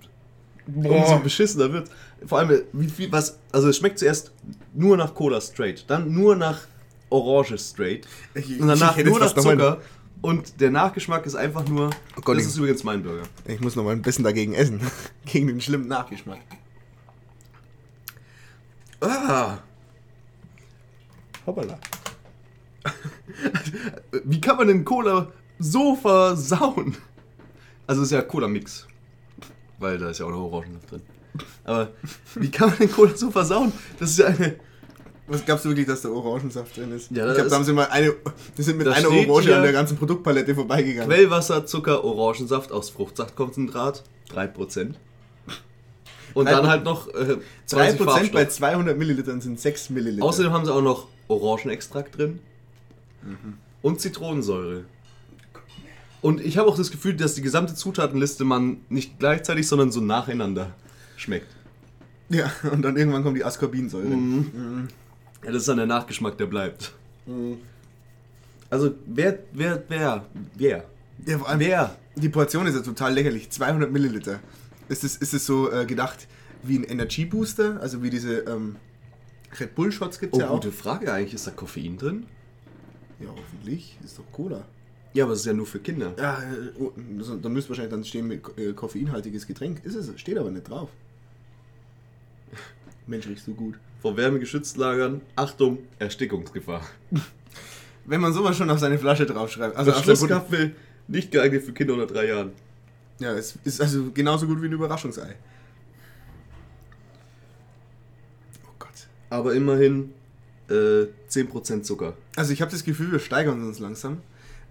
umso beschissener wird. Vor allem, wie viel, was, also es schmeckt zuerst nur nach Cola straight, dann nur nach Orange straight Ich- und danach nur nach Zucker. Und der Nachgeschmack ist einfach nur, Oh Gott, das ist übrigens mein Burger. Ich muss noch mal ein bisschen dagegen essen. Gegen den schlimmen Nachgeschmack. Ah, Hoppala. wie kann man denn Cola so versauen? Also es ist ja Cola-Mix. Weil da ist ja auch noch Orangensaft drin. Aber wie kann man den Cola so versauen? Das ist ja eine. Was glaubst du wirklich, dass da Orangensaft drin ist? Ja, ich glaube, da haben sie mal eine. Die sind mit einer Orange an der ganzen Produktpalette vorbeigegangen. Quellwasser, Zucker, Orangensaft aus Fruchtsaftkonzentrat, 3%. Und Drei dann Pro- halt noch äh, 3% 20 bei Farbstoffe. 200 Millilitern sind 6 Milliliter. Außerdem haben sie auch noch Orangenextrakt drin Mhm. und Zitronensäure. Und ich habe auch das Gefühl, dass die gesamte Zutatenliste man nicht gleichzeitig, sondern so nacheinander schmeckt. ja, und dann irgendwann kommt die Ascorbinsäure. Mhm. Ja, das ist dann der Nachgeschmack, der bleibt. Mhm. Also, wer, wer, wer, wer, Ja, vor allem, wer? die Portion ist ja total lächerlich. 200 Milliliter. Ist es, ist es so äh, gedacht wie ein Energy Booster? Also wie diese ähm, Red Bull Shots gibt Oh, es ja auch. gute Frage eigentlich. Ist da Koffein drin? Ja, hoffentlich. Ist doch Cola. Ja, aber es ist ja nur für Kinder. Ja, äh, oh, da müsste wahrscheinlich dann stehen mit äh, koffeinhaltiges Getränk. Ist es, steht aber nicht drauf. Mensch, riecht so gut. Vor Wärme geschützt lagern. Achtung, Erstickungsgefahr. Wenn man sowas schon auf seine Flasche draufschreibt. Also Also auf der Butter- Verschlusskaffee nicht geeignet für Kinder unter drei Jahren. Ja, es ist also genauso gut wie ein Überraschungsei. Oh Gott. Aber immerhin äh, 10% Zucker. Also ich habe das Gefühl, wir steigern uns langsam.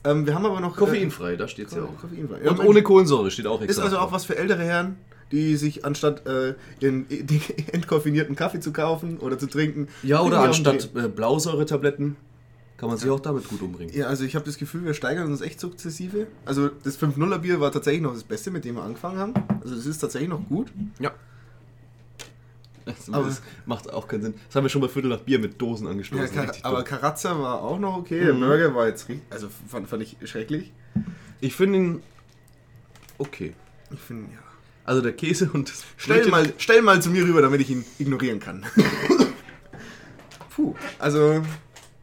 Ähm, wir haben aber noch... Koffeinfrei, da steht es Äh, ja auch. koffeinfrei. Ja, Und Mensch, ohne Kohlensäure steht auch Ist extra. also auch was für ältere Herren, die sich anstatt äh, ihren den entkoffinierten Kaffee zu kaufen oder zu trinken... Ja, oder den anstatt äh, Blausäuretabletten kann man sich auch damit gut umbringen. Ja, also ich habe das Gefühl, wir steigern uns echt sukzessive. Also das 5-0er Bier war tatsächlich noch das Beste, mit dem wir angefangen haben. Also das ist tatsächlich noch gut. Ja. Das, Aber- macht auch keinen Sinn. Das haben wir schon bei Viertel nach Bier mit Dosen Ja, angestoßen. Richtig aber dumm. Karazza war auch noch okay. Mhm. Der Burger war jetzt richtig, also fand, fand ich schrecklich. ich finde ihn okay. Ich finde, ja. Also der Käse und das Stell Brötchen- mal, stell mal zu mir rüber, damit ich ihn ignorieren kann. Puh, also,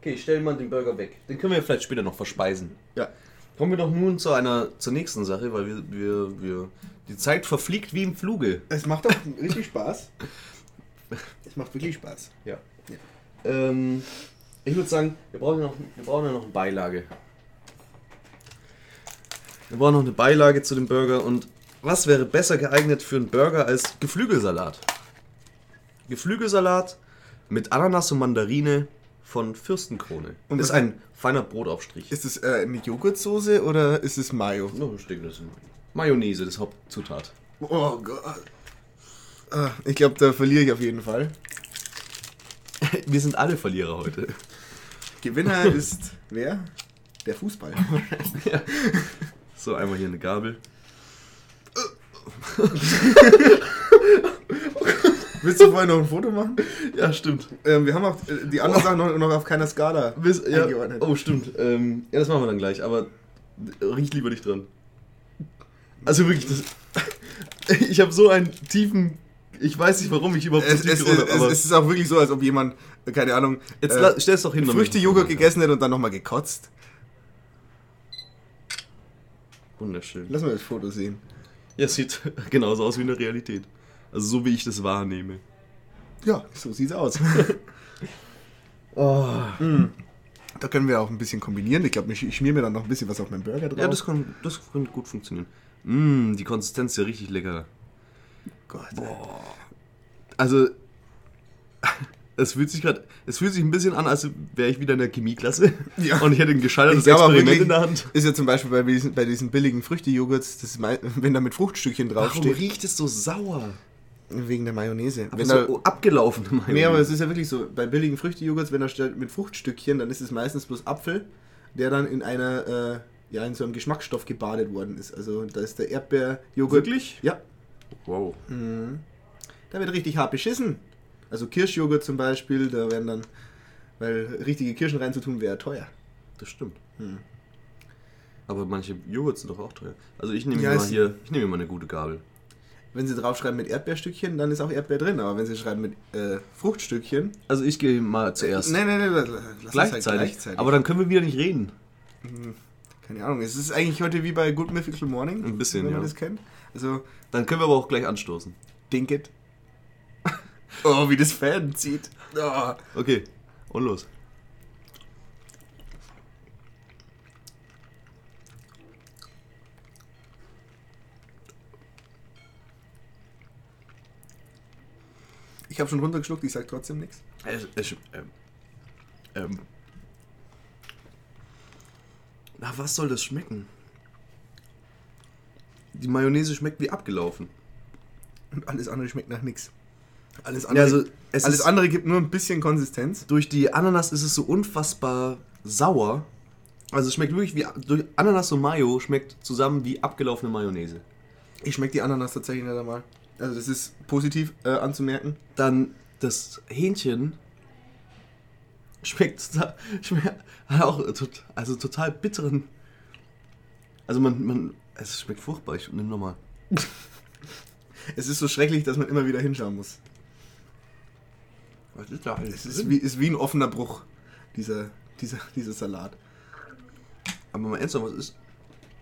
Okay, stell mal den Burger weg. Den können wir vielleicht später noch verspeisen. ja. Kommen wir doch nun zu einer zur nächsten Sache, weil wir, wir, wir die Zeit verfliegt wie im Fluge. Es macht doch richtig Spaß. Es macht wirklich Spaß. Ja. Ähm, ich würde sagen, wir brauchen, ja noch, wir brauchen ja noch eine Beilage. Wir brauchen noch eine Beilage zu dem Burger und was wäre besser geeignet für einen Burger als Geflügelsalat? Geflügelsalat mit Ananas und Mandarine von Fürstenkrone. Und ist ein feiner Brotaufstrich. Ist es äh, eine Joghurtsoße oder ist es Mayo? No, steht das in Mayonnaise, das Hauptzutat. Oh Gott. Ah, Ich glaube, da verliere ich auf jeden Fall. Wir sind alle Verlierer heute. Gewinner ist wer? Der Fußball. So, einmal hier eine Gabel. Willst du vorher noch ein Foto machen? Ja, stimmt. Ähm, wir haben auch äh, die anderen Sachen noch, noch auf keiner Skala Bis, ja, eingeordnet. oh, stimmt. Ähm, ja, das machen wir dann gleich, aber riech lieber nicht dran. Also wirklich, das, ich habe so einen tiefen. Ich weiß nicht, warum ich überhaupt so Es, es, gerollt es, habe, es, ist auch wirklich so, als ob jemand, keine Ahnung, jetzt äh, stell es doch hin. Früchte-Joghurt gegessen hätte und dann nochmal gekotzt. Wunderschön. Lass mal das Foto sehen. Ja, es sieht genauso aus wie in der Realität. Also so wie ich das wahrnehme. Ja, so sieht's aus. Oh. Da können wir auch ein bisschen kombinieren. Ich glaube, ich schmier mir dann noch ein bisschen was auf meinen Burger drauf. Ja, das kann, das kann gut funktionieren. Mm, die Konsistenz ist ja richtig lecker. Gott. Also, es fühlt sich gerade, es fühlt sich ein bisschen an, als wäre ich wieder in der Chemieklasse Ja. und ich hätte ein gescheitertes Experiment wirklich, in der Hand. ist ja zum Beispiel bei diesen, bei diesen billigen Früchte-Joghurts, wenn da mit Fruchtstückchen Warum draufsteht, riecht es so sauer? wegen der Mayonnaise. Aber wenn so da, abgelaufen. Meine nee, aber es ist ja wirklich so, bei billigen Früchte-Joghurts, wenn da mit Fruchtstückchen, dann ist es meistens bloß Apfel, der dann in einer, äh, ja, in so einem Geschmacksstoff gebadet worden ist. Also da ist der Erdbeerjoghurt. Wirklich? Ja, Wow. da wird richtig hart beschissen. Also Kirschjoghurt zum Beispiel, da werden dann, weil richtige Kirschen reinzutun, wäre teuer. Das stimmt. Hm. Aber manche Joghurts sind doch auch teuer. Also ich nehme Ja, mal hier, ich nehme mal eine gute Gabel. Wenn sie draufschreiben mit Erdbeerstückchen, dann ist auch Erdbeer drin. Aber wenn sie schreiben mit äh, Fruchtstückchen. Also ich gehe mal zuerst. Nein, nein, nein, lass, lass es halt gleichzeitig. gleichzeitig. Aber dann können wir wieder nicht reden. Keine Ahnung, es ist eigentlich heute wie bei Good Mythical Morning. Ein bisschen, wenn man ja. das kennt. Also, Dann können wir aber auch gleich anstoßen. dink it. oh, wie das Fan zieht. Oh. Okay, und los. Ich habe schon runtergeschluckt, ich sag trotzdem nichts. Es, es, ähm, ähm. Na, was soll das schmecken? Die Mayonnaise schmeckt wie abgelaufen. Und alles andere schmeckt nach nichts. Alles Ja, andere, also es alles andere gibt nur ein bisschen Konsistenz. durch die Ananas ist es so unfassbar sauer. Also es schmeckt wirklich wie durch Ananas und Mayo schmeckt zusammen wie abgelaufene Mayonnaise. Ich schmecke die Ananas tatsächlich nicht einmal. Also das ist positiv äh, anzumerken. Dann das Hähnchen schmeckt, schmeckt hat auch also total bitteren. Also man, man, es schmeckt furchtbar. Ich nimm nochmal. Es ist so schrecklich, dass man immer wieder hinschauen muss. Was ist da alles? Es ist wie, ist wie ein offener Bruch, dieser, dieser, dieser Salat. Aber mal ernsthaft, was ist?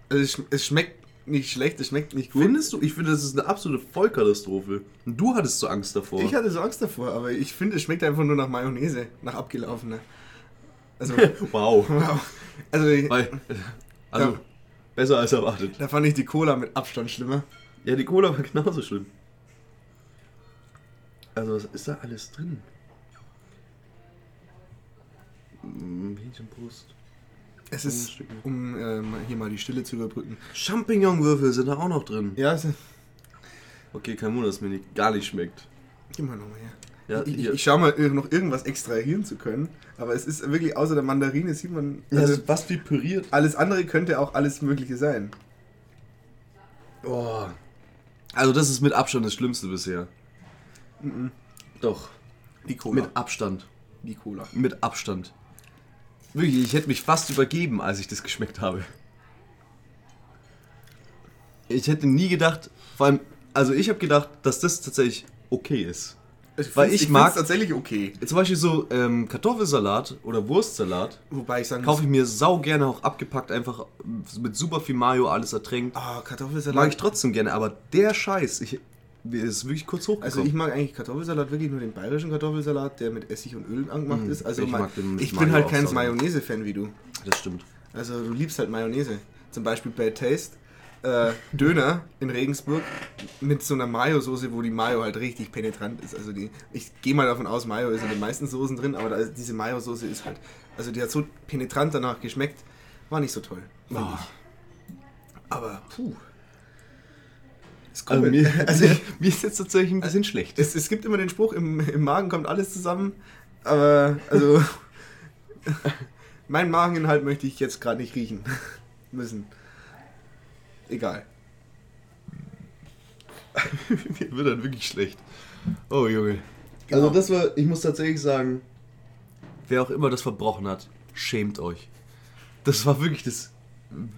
Also es, es schmeckt nicht schlecht, es schmeckt nicht gut. Findest du? Ich finde, das ist eine absolute Vollkatastrophe. Und du hattest so Angst davor. Ich hatte so Angst davor, aber ich finde, es schmeckt einfach nur nach Mayonnaise, nach abgelaufener. Also, wow. wow. Also, ich- Weil, also, Ja. Besser als erwartet. da fand ich die Cola mit Abstand schlimmer. Ja, die Cola war genauso schlimm. Also, was ist da alles drin? Mm, Hähnchenbrust. Es ist, um ähm, hier mal die Stille zu überbrücken. Champignonwürfel sind da auch noch drin. Ja, es, Okay, kein Wunder, dass mir nicht, gar nicht schmeckt. gib mal nochmal her. Ja, ich, ich, ich schau mal, noch irgendwas extrahieren zu können, aber es ist wirklich außer der Mandarine sieht man. Also, was wie püriert. alles andere könnte auch alles Mögliche sein. Boah. Also, das ist mit Abstand das Schlimmste bisher. Doch, Die Cola. mit Abstand. die Cola. Mit Abstand. Wirklich, ich hätte mich fast übergeben, als ich das geschmeckt habe. Ich hätte nie gedacht, vor allem, also ich habe gedacht, dass das tatsächlich okay ist. Weil ich find's mag- tatsächlich okay. Zum Beispiel so ähm, Kartoffelsalat oder Wurstsalat Wobei ich sagen kaufe ich mir sau gerne auch abgepackt, einfach mit super viel Mayo alles ertränkt. Ah, Kartoffelsalat. Mag ich trotzdem gerne, aber der Scheiß, ich, ist wirklich kurz Also hochgekommen. ich mag eigentlich Kartoffelsalat wirklich nur den bayerischen Kartoffelsalat, der mit Essig und Öl angemacht Mm, ist. Also ich ma- mag den ich Mayo bin halt kein. Mayonnaise-Fan wie du. das stimmt. Also du liebst halt Mayonnaise. Zum Beispiel Bad Taste. Äh, Döner in Regensburg mit so einer Mayo-Soße, wo die Mayo halt richtig penetrant ist. Also die, ich gehe mal davon aus, Mayo ist in den meisten Soßen drin, aber da ist, diese Mayo-Soße ist halt, also die hat so penetrant danach geschmeckt, war nicht so toll. ich. Aber puh. Es Also kommt, mir, also ich, mir ist jetzt tatsächlich ein bisschen schlecht. es, es gibt immer den Spruch, im, im Magen kommt alles zusammen, aber also mein Mageninhalt möchte ich jetzt gerade nicht riechen müssen. Egal. Mir wird dann wirklich schlecht. Oh Junge. Also das war, ich muss tatsächlich sagen, wer auch immer das verbrochen hat, schämt euch. Das war wirklich das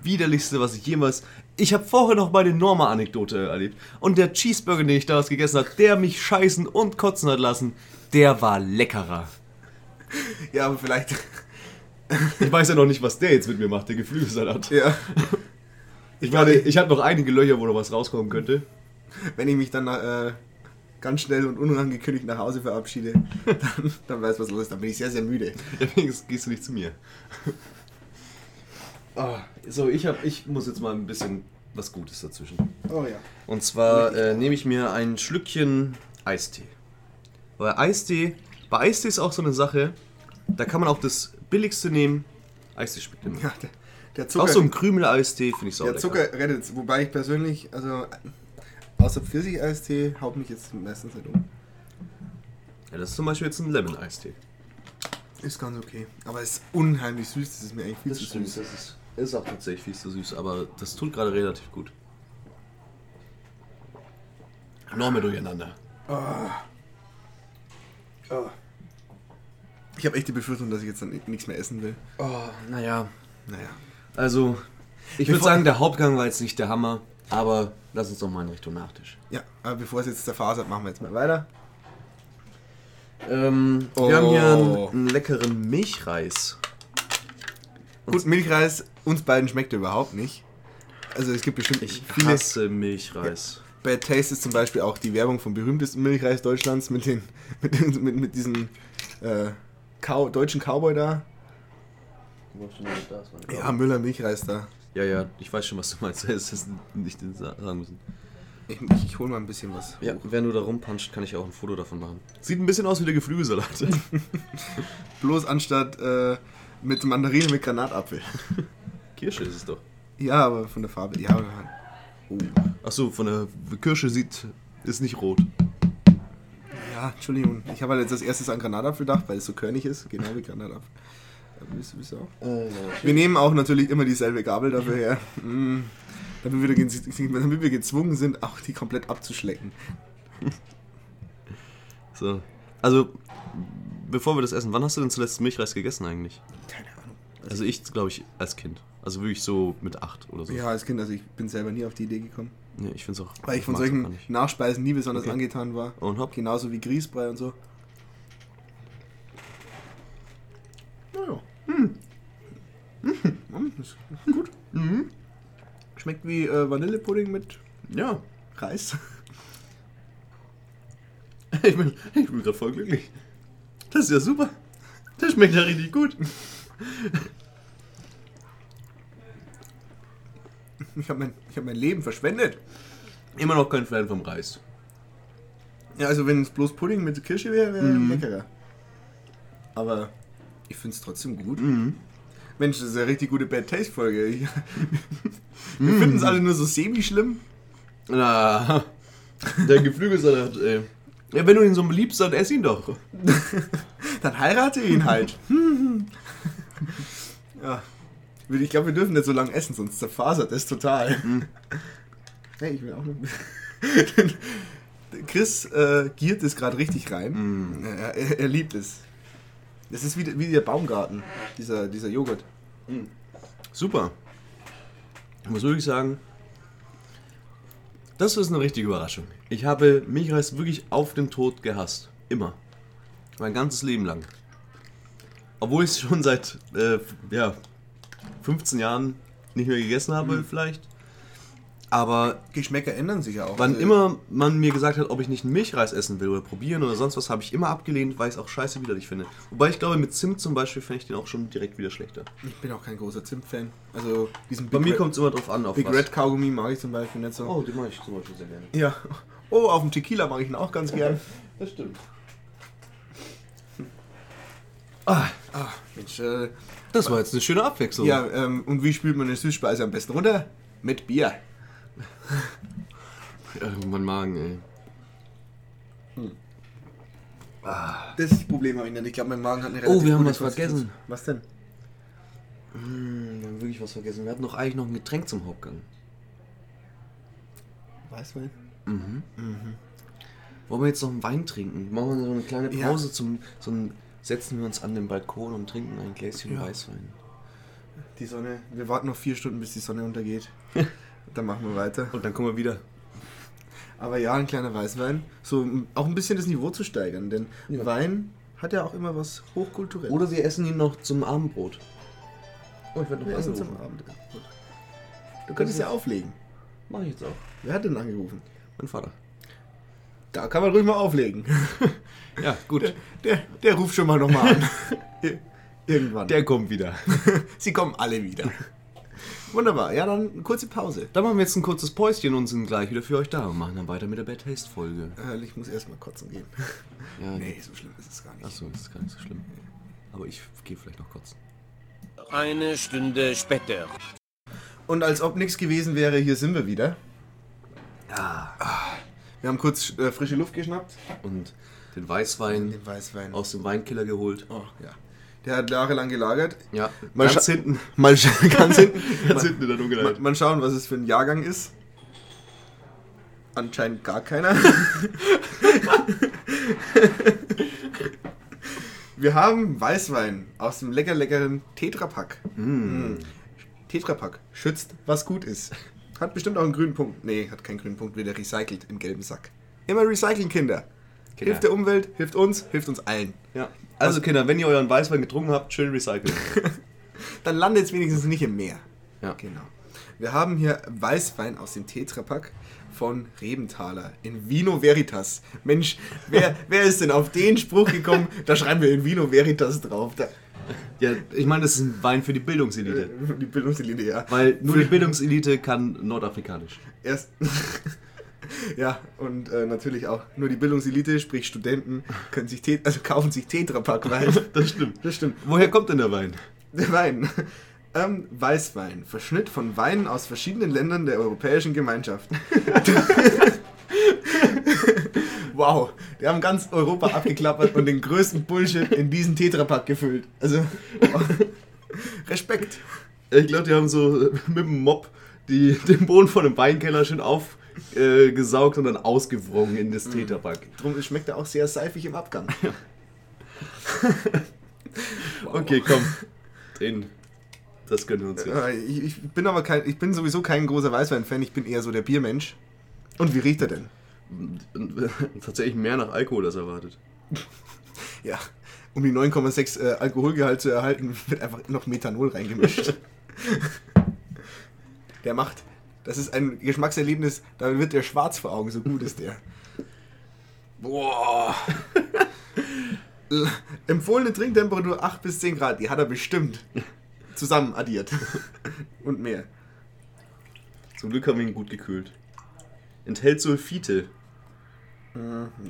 widerlichste, was ich jemals. Ich habe vorher noch meine Norma-Anekdote erlebt. Und der Cheeseburger, den ich damals gegessen habe, der mich scheißen und kotzen hat lassen, der war leckerer. Ja, aber vielleicht. Ich weiß ja noch nicht, was der jetzt mit mir macht, der Geflügelsalat. Ja. Ich meine, ich habe noch einige Löcher, wo noch was rauskommen könnte. Wenn ich mich dann äh, ganz schnell und unangekündigt nach Hause verabschiede, dann, dann weiß was los ist. Dann bin ich sehr, sehr müde. Deswegen gehst du nicht zu mir. Ah, so, ich, hab, ich muss jetzt mal ein bisschen was Gutes dazwischen. Oh ja. Und zwar äh, nehme ich mir ein Schlückchen Eistee. Weil Eistee, bei Eistee ist auch so eine Sache, da kann man auch das billigste nehmen. Eistee schmeckt immer. ja der, der Auch Zucker, so ein Krümel-Eistee finde ich so der Zucker rettet Wobei ich persönlich, also außer Pfirsich-Eistee, haut mich jetzt meistens nicht um. Ja, das ist zum Beispiel jetzt ein Lemon-Eistee. Ist ganz okay. Aber es ist unheimlich süß. Das ist mir eigentlich viel zu süß. das ist, ist auch tatsächlich viel zu süß, aber das tut gerade relativ gut. Noch mehr durcheinander. Ich habe echt die Befürchtung, dass ich jetzt dann nichts mehr essen will. Oh, naja. Naja. Also, ich würde sagen, der Hauptgang war jetzt nicht der Hammer, aber lass uns doch mal in Richtung Nachtisch. Ja, aber bevor es jetzt zerfasert, machen wir jetzt mal weiter. Ähm, Oh. Wir haben hier einen, einen leckeren Milchreis. Gut, Milchreis, uns beiden schmeckt er überhaupt nicht. Also es gibt bestimmt Ich viele. hasse Milchreis. Bad Taste ist zum Beispiel auch die Werbung vom berühmtesten Milchreis Deutschlands mit den mit, den- mit, mit diesem äh, Cow, deutschen Cowboy da. Ja, Müller Milchreis da. ja, ja, ich weiß schon, was du meinst. Das ist nicht sagen müssen. Ich, ich, ich hol mal ein bisschen was. Ja, wenn du da rumpuncht, kann ich auch ein Foto davon machen. Sieht ein bisschen aus wie der Geflügelsalat. Bloß anstatt äh, mit Mandarine mit Granatapfel. Kirsche ist es doch. Ja, aber von der Farbe. Ja, oh. Achso, von der Kirsche sieht, ist nicht rot. ja Entschuldigung. Ich habe halt jetzt als erstes an Granatapfel gedacht, weil es so körnig ist. Genau wie Granatapfel. Auch? Wir nehmen auch natürlich immer dieselbe Gabel dafür her. Mm, damit, wir, damit wir gezwungen sind, auch die komplett abzuschlecken. So. Also, bevor wir das essen, wann hast du denn zuletzt Milchreis gegessen eigentlich? Keine Ahnung. Also ich, glaube ich, als Kind. Also wirklich so mit acht oder so. Ja, als Kind, also ich bin selber nie auf die Idee gekommen. Nee, ich finde es auch. Weil ich von solchen. Nachspeisen nie besonders Okay. angetan war. Und hopp. Genauso wie Grießbrei und so. Naja. Hm. Hm, ist gut. Mhm. Schmeckt wie äh, Vanillepudding mit Ja. Reis. Ich bin, ich bin gerade voll glücklich. Das ist ja super. Das schmeckt ja richtig gut. Ich habe mein, ich hab mein Leben verschwendet. Immer noch kein Fan vom Reis. Ja, also wenn es bloß Pudding mit Kirsche wäre, wäre Mhm. leckerer. Aber ich finde es trotzdem gut. Mhm. Mensch, das ist eine richtig gute Bad Taste Folge. Wir finden es alle nur so semi-schlimm. Na, der Geflügelsalat, ey. Ja, wenn du ihn so liebst, dann ess ihn doch. Dann heirate ihn halt. ja. Ich glaube, wir dürfen nicht so lange essen, sonst zerfasert es total. Hey, ich will auch noch. Chris äh, giert es gerade richtig rein. Er, er, er liebt es. Das ist wie, wie der Baumgarten, dieser, dieser Joghurt. Super. Ich muss wirklich sagen, das ist eine richtige Überraschung. Ich habe Milchreis wirklich auf den Tod gehasst. Immer. Mein ganzes Leben lang. Obwohl ich es schon seit äh, ja, 15 Jahren nicht mehr gegessen habe, vielleicht. Aber Geschmäcker ändern sich ja auch. wann Also, immer man mir gesagt hat, ob ich nicht einen Milchreis essen will oder probieren oder sonst was, habe ich immer abgelehnt, weil ich es auch scheiße widerlich finde. Wobei ich glaube, mit Zimt zum Beispiel fände ich den auch schon direkt wieder schlechter. Ich bin auch kein großer Zimt-Fan. Also diesen Bei Big mir Red- kommt es immer drauf an, auf Big was. Red Kaugummi mag ich zum Beispiel nicht so. Oh, den mache ich zum Beispiel sehr gerne. Ja. Oh, auf dem Tequila mag ich ihn auch ganz gern. Das stimmt. Ah, ah Mensch. Äh, Das war jetzt eine schöne Abwechslung. ja, ähm, und wie spült man eine Süßspeise am besten runter? Mit Bier. Ja, mein Magen, ey. Das Problem habe ich nicht. Ich glaube, mein Magen hat eine Oh, wir haben was vergessen. Was denn? Hm, wir haben wirklich was vergessen. Wir hatten doch eigentlich noch ein Getränk zum Hauptgang. Weißwein? Wollen wir jetzt noch einen Wein trinken? Machen wir so eine kleine Ja. Pause zum. So ein, setzen wir uns an den Balkon und trinken ein Gläschen Ja. Weißwein. Die Sonne, wir warten noch vier Stunden, bis die Sonne untergeht. Dann machen wir weiter. Und dann kommen wir wieder. Aber ja, ein kleiner Weißwein. So auch ein bisschen das Niveau zu steigern, denn Ja. Wein hat ja auch immer was hochkulturelles. Oder wir essen ihn noch zum Abendbrot. Oh, ich werde wir noch essen zum angerufen. Abend. Du könntest ja auflegen. Mach ich jetzt auch. Wer hat denn angerufen? Mein Vater. Da kann man ruhig mal auflegen. Ja, gut. Der, der ruft schon mal nochmal an. Ir- Irgendwann. Der kommt wieder. Sie kommen alle wieder. Wunderbar. Ja, dann eine kurze Pause. Dann machen wir jetzt ein kurzes Päuschen und sind gleich wieder für euch da und machen dann weiter mit der Bad Taste Folge. Äh, Ich muss erstmal kotzen gehen. Ja, Nee, so schlimm ist es gar nicht. Achso, ist gar nicht so schlimm. Aber ich gehe vielleicht noch kurz. Eine Stunde später. Und als ob nichts gewesen wäre, hier sind wir wieder. Ja. Wir haben kurz äh, frische Luft geschnappt. Und den Weißwein Den Weißwein. aus dem Weinkiller geholt. Oh, ja. Der hat jahrelang gelagert. Ja, Mal ganz hinten. Mal ganz hinten. Ganz hinten in der Dunkelheit. Mal, mal schauen, was es für ein Jahrgang ist. Anscheinend gar keiner. Wir haben Weißwein aus dem lecker leckeren Tetrapack. Mm. Tetrapack schützt, was gut ist. Hat bestimmt auch einen grünen Punkt. Nee, hat keinen grünen Punkt, wieder recycelt im gelben Sack. Immer recyceln, Kinder. Kinder. Hilft der Umwelt, hilft uns, hilft uns allen. Ja. Also Kinder, wenn ihr euren Weißwein getrunken habt, schön recyceln. Dann landet es wenigstens nicht im Meer. Ja. Genau. Wir haben hier Weißwein aus dem Tetrapack von Rebenthaler in Vino Veritas. Mensch, wer, wer ist denn auf den Spruch gekommen? Da schreiben wir in Vino Veritas drauf. Da, ja, ich meine, das ist ein Wein für die Bildungselite. die Bildungselite, ja. Weil nur die Bildungselite kann Nordafrikanisch. Erst. ja, und äh, natürlich auch nur die Bildungselite, sprich Studenten, können sich also kaufen sich Tetrapack Wein. Das stimmt. Das stimmt. Woher kommt denn der Wein? Der Wein. Ähm, Weißwein. Verschnitt von Weinen aus verschiedenen Ländern der Europäischen Gemeinschaft. wow, die haben ganz Europa abgeklappert und den größten Bullshit in diesen Tetrapack gefüllt. Also, Respekt. Ich glaube, die haben so mit dem Mob die, den Boden von dem Weinkeller schön aufgesaugt äh, gesaugt und dann ausgewrungen in das Tetrapack. Drum schmeckt er auch sehr seifig im Abgang. Okay, komm. Den. Das gönnen wir uns jetzt. Äh, Ich, ich bin aber kein, ich bin sowieso kein großer Weißwein-Fan, ich bin eher so der Biermensch. Und wie riecht er denn? Tatsächlich mehr nach Alkohol als erwartet. Ja, um die 9,6 äh, Alkoholgehalt zu erhalten, wird einfach noch Methanol reingemischt. der macht, das ist ein Geschmackserlebnis, da wird der schwarz vor Augen, so gut ist der. Boah. Empfohlene Trinktemperatur 8 bis 10 Grad, die hat er bestimmt. Zusammen addiert. Und mehr. Zum Glück haben wir ihn gut gekühlt. Enthält Sulfite. Äh,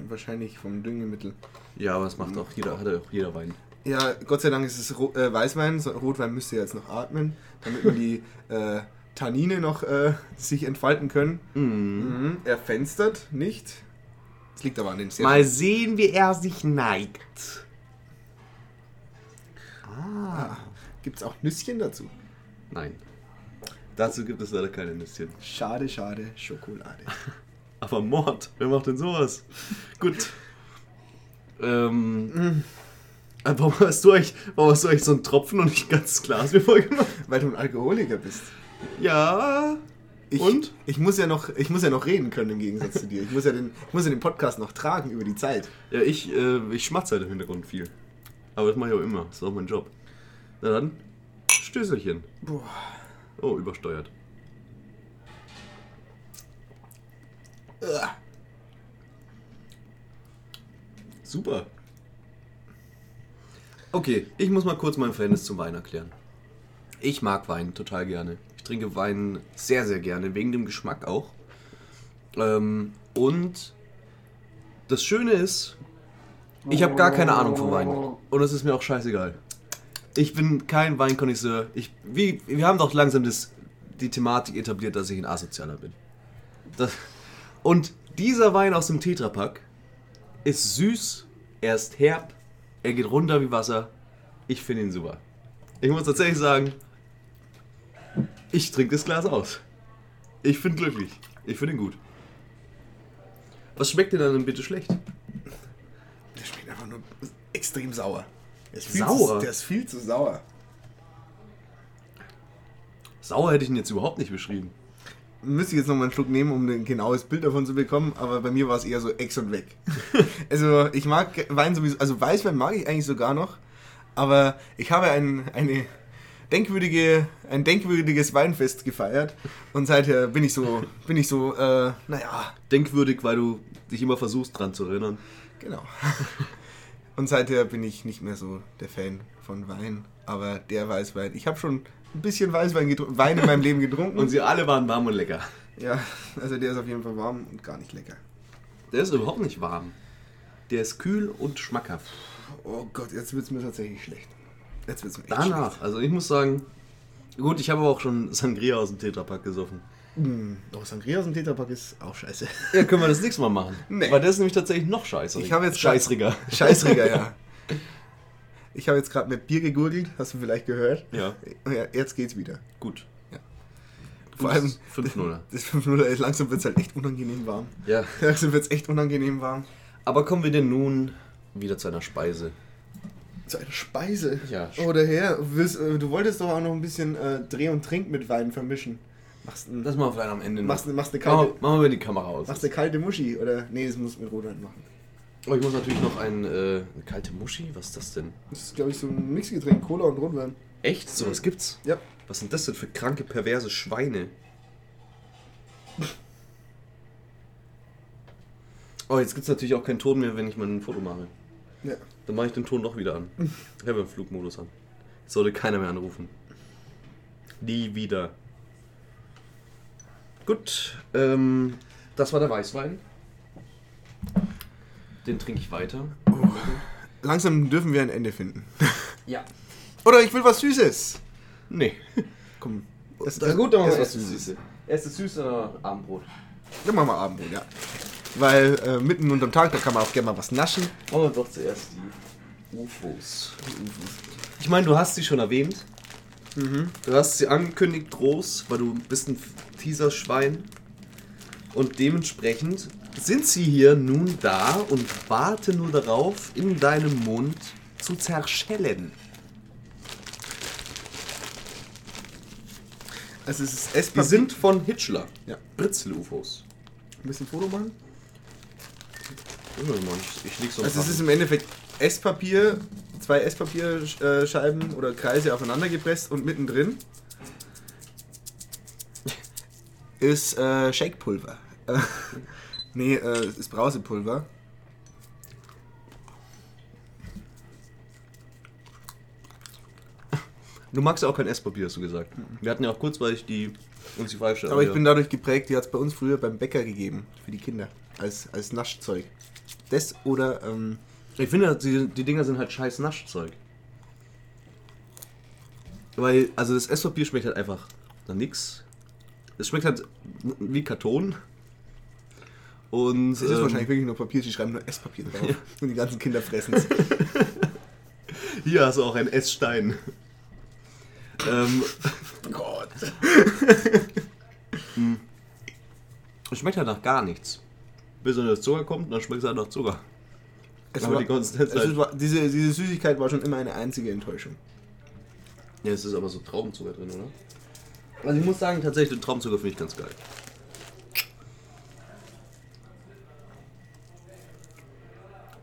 wahrscheinlich vom Düngemittel. Ja, aber das macht auch jeder, hat auch jeder Wein. Ja, Gott sei Dank ist es Ro äh, Weißwein. So, Rotwein müsste jetzt noch atmen, damit man die äh, Tannine noch äh, sich entfalten können. Mhm. Er fenstert nicht. Das liegt aber an den sehr Mal sehen, wie er sich neigt. Gibt es auch Nüsschen dazu? Nein. Dazu gibt es leider keine Nüsschen. Schade, schade, Schokolade. Aber Mord, wer macht denn sowas? Gut. Ähm. äh, Warum hast du euch, warum hast du euch so einen Tropfen und nicht ein ganzes Glas mir voll gemacht? Weil du ein Alkoholiker bist. Ja. Ich, Und? Ich muss, ja noch, ich muss ja noch reden können im Gegensatz zu dir. Ich muss ja den, ich muss ja den Podcast noch tragen über die Zeit. Ja, ich, äh, ich schmatze halt im Hintergrund viel. Aber das mache ich auch immer. Das ist auch mein Job. Na dann, Stößelchen. Boah. Oh, übersteuert. Super. Okay, ich muss mal kurz mein Verhältnis zum Wein erklären. Ich mag Wein total gerne. Ich trinke Wein sehr, sehr gerne, wegen dem Geschmack auch. Ähm, und das Schöne ist, ich habe gar keine Ahnung von Wein. Und es ist mir auch scheißegal. Ich bin kein wie, wir haben doch langsam das, die Thematik etabliert, dass ich ein Asozialer bin. Das, und dieser Wein aus dem Tetrapack ist süß, er ist herb, er geht runter wie Wasser. Ich finde ihn super. Ich muss tatsächlich sagen, ich trinke das Glas aus. Ich bin glücklich. Ich finde ihn gut. Was schmeckt denn dann bitte schlecht? Der schmeckt einfach nur extrem sauer. Der ist viel Sauer? Zu, der ist viel zu sauer. Sauer hätte ich ihn jetzt überhaupt nicht beschrieben. Müsste ich jetzt nochmal einen Schluck nehmen, um ein genaues Bild davon zu bekommen, aber bei mir war es eher so ex und weg. also ich mag Wein sowieso, also Weißwein mag ich eigentlich sogar noch, aber ich habe ein, eine denkwürdige, ein denkwürdiges Weinfest gefeiert und seither bin ich so, bin ich so, äh, naja, Denkwürdig, weil du dich immer versuchst dran zu erinnern. genau. Und seither bin ich nicht mehr so der Fan von Wein, aber der Weißwein. Ich habe schon ein bisschen Weißwein Wein in meinem Leben getrunken. Und sie alle waren warm und lecker. ja, also der ist auf jeden Fall warm und gar nicht lecker. Der ist überhaupt nicht warm. Der ist kühl und schmackhaft. Oh Gott, jetzt wird es mir tatsächlich schlecht. Jetzt wird es mir echt Danach, also ich muss sagen, gut, ich habe aber auch schon Sangria aus dem Tetrapack gesoffen. Hm, oh, Sangria aus dem Tetrapack ist auch scheiße. Ja, können wir das nächste Mal machen. Nee. Weil der ist nämlich tatsächlich noch scheißer. Ich habe jetzt Scheißriger. Scheißriger, ja. Ich habe jetzt gerade mit Bier gegurgelt, hast du vielleicht gehört? Ja, Ja, jetzt geht's wieder. gut. Vor allem 5-0. das 5-0 ist langsam wird es halt echt unangenehm warm. Ja. Langsam wird es echt unangenehm warm. Aber kommen wir denn nun wieder zu einer Speise. Zu einer Speise. Ja. Daher, willst, äh, du wolltest doch auch noch ein bisschen äh, Dreh und Trink mit Wein vermischen. Machst, ein, Das machen wir vielleicht am Ende noch. machst, machst, eine kalte, wir, machen wir die Kamera aus. machst eine kalte Muschi, oder? Nee, das musst du mit Rotwein machen. Oh, ich muss natürlich noch ein, äh, eine kalte Muschi. Was ist das denn? Das ist, glaube ich, so ein Mixgetränk, Cola und Rotwein. Echt? So was gibt's? Ja. Was sind das denn für kranke, perverse Schweine? Oh, jetzt gibt's natürlich auch keinen Ton mehr, wenn ich mal ein Foto mache. Ja. Dann mache ich den Ton doch wieder an. Ich habe den Flugmodus an. Jetzt sollte keiner mehr anrufen. Nie wieder. Gut, ähm, das war der Weißwein. Den trinke ich weiter. Langsam dürfen wir ein Ende finden. Ja. Oder ich will was Süßes. Nee. Komm. Das, Na gut, dann machen wir das erst das Süße. Erst das Süße, dann Abendbrot. Dann machen wir Abendbrot, ja. Weil äh, mitten unterm Tag, da kann man auch gerne mal was naschen. Machen wir doch zuerst die UFOs. Ich meine, du hast sie schon erwähnt. Du hast sie angekündigt groß, weil du bist ein Teaser-Schwein. Und dementsprechend sind sie hier nun da und warten nur darauf, in deinem Mund zu zerschellen. Also es ist Die Esspapier. sind von Hitchler. Ja. Britzel-UFOs. Ein bisschen Foto machen. Ich, ich leg so Also es ist im Endeffekt Esspapier, zwei Esspapierscheiben oder Kreise aufeinander gepresst und mittendrin ist äh, Shakepulver. Nee, äh, es ist Brausepulver. Du magst ja auch kein Esspapier, hast du gesagt. Wir hatten ja auch kurzweilig die uns die Frage. Aber ich bin dadurch geprägt, die hat es bei uns früher beim Bäcker gegeben, für die Kinder, als, als Naschzeug. Das oder, ähm, Ich finde, die, die Dinger sind halt scheiß Naschzeug. Weil, also das Esspapier schmeckt halt einfach nach nix. Es schmeckt halt wie Karton. Und es ist ähm, wahrscheinlich wirklich nur Papier, die schreiben nur Esspapier drauf. Und die ganzen Kinder fressen es. hier hast du auch einen Essstein. ähm, Gott. es schmeckt halt nach gar nichts. Bis dann das Zucker kommt, dann schmeckt es halt nach Zucker. Es Aber war, die Konsistenz halt- war, diese, diese Süßigkeit war schon immer eine einzige Enttäuschung. Ja, es ist aber so Traubenzucker drin, oder? Also ich muss sagen, tatsächlich den Traubenzucker finde ich ganz geil.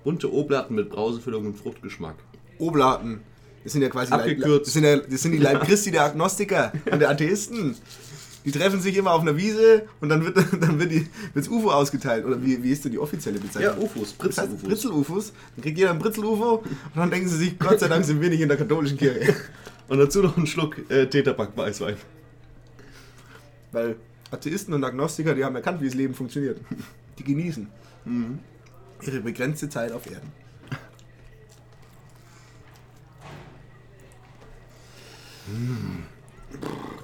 Bunte Oblaten mit Brausefüllung und Fruchtgeschmack. Oblaten. Das sind ja quasi Abgekürzt. Leib, das, sind ja, das sind die Leib Christi der Agnostiker und der Atheisten. Die treffen sich immer auf einer Wiese und dann wird dann wird die, wird's UFO ausgeteilt. Oder wie, wie ist denn die offizielle Bezeichnung? UFOs, Das heißt Britzel-UFOs. Dann kriegt jeder ein Britzel-UFO und dann denken sie sich, Gott sei Dank sind wir nicht in der katholischen Kirche. Und dazu noch einen Schluck äh, Tetrapack Weißwein. Weil Atheisten und Agnostiker, die haben erkannt, wie das Leben funktioniert. Die genießen ihre begrenzte Zeit auf Erden.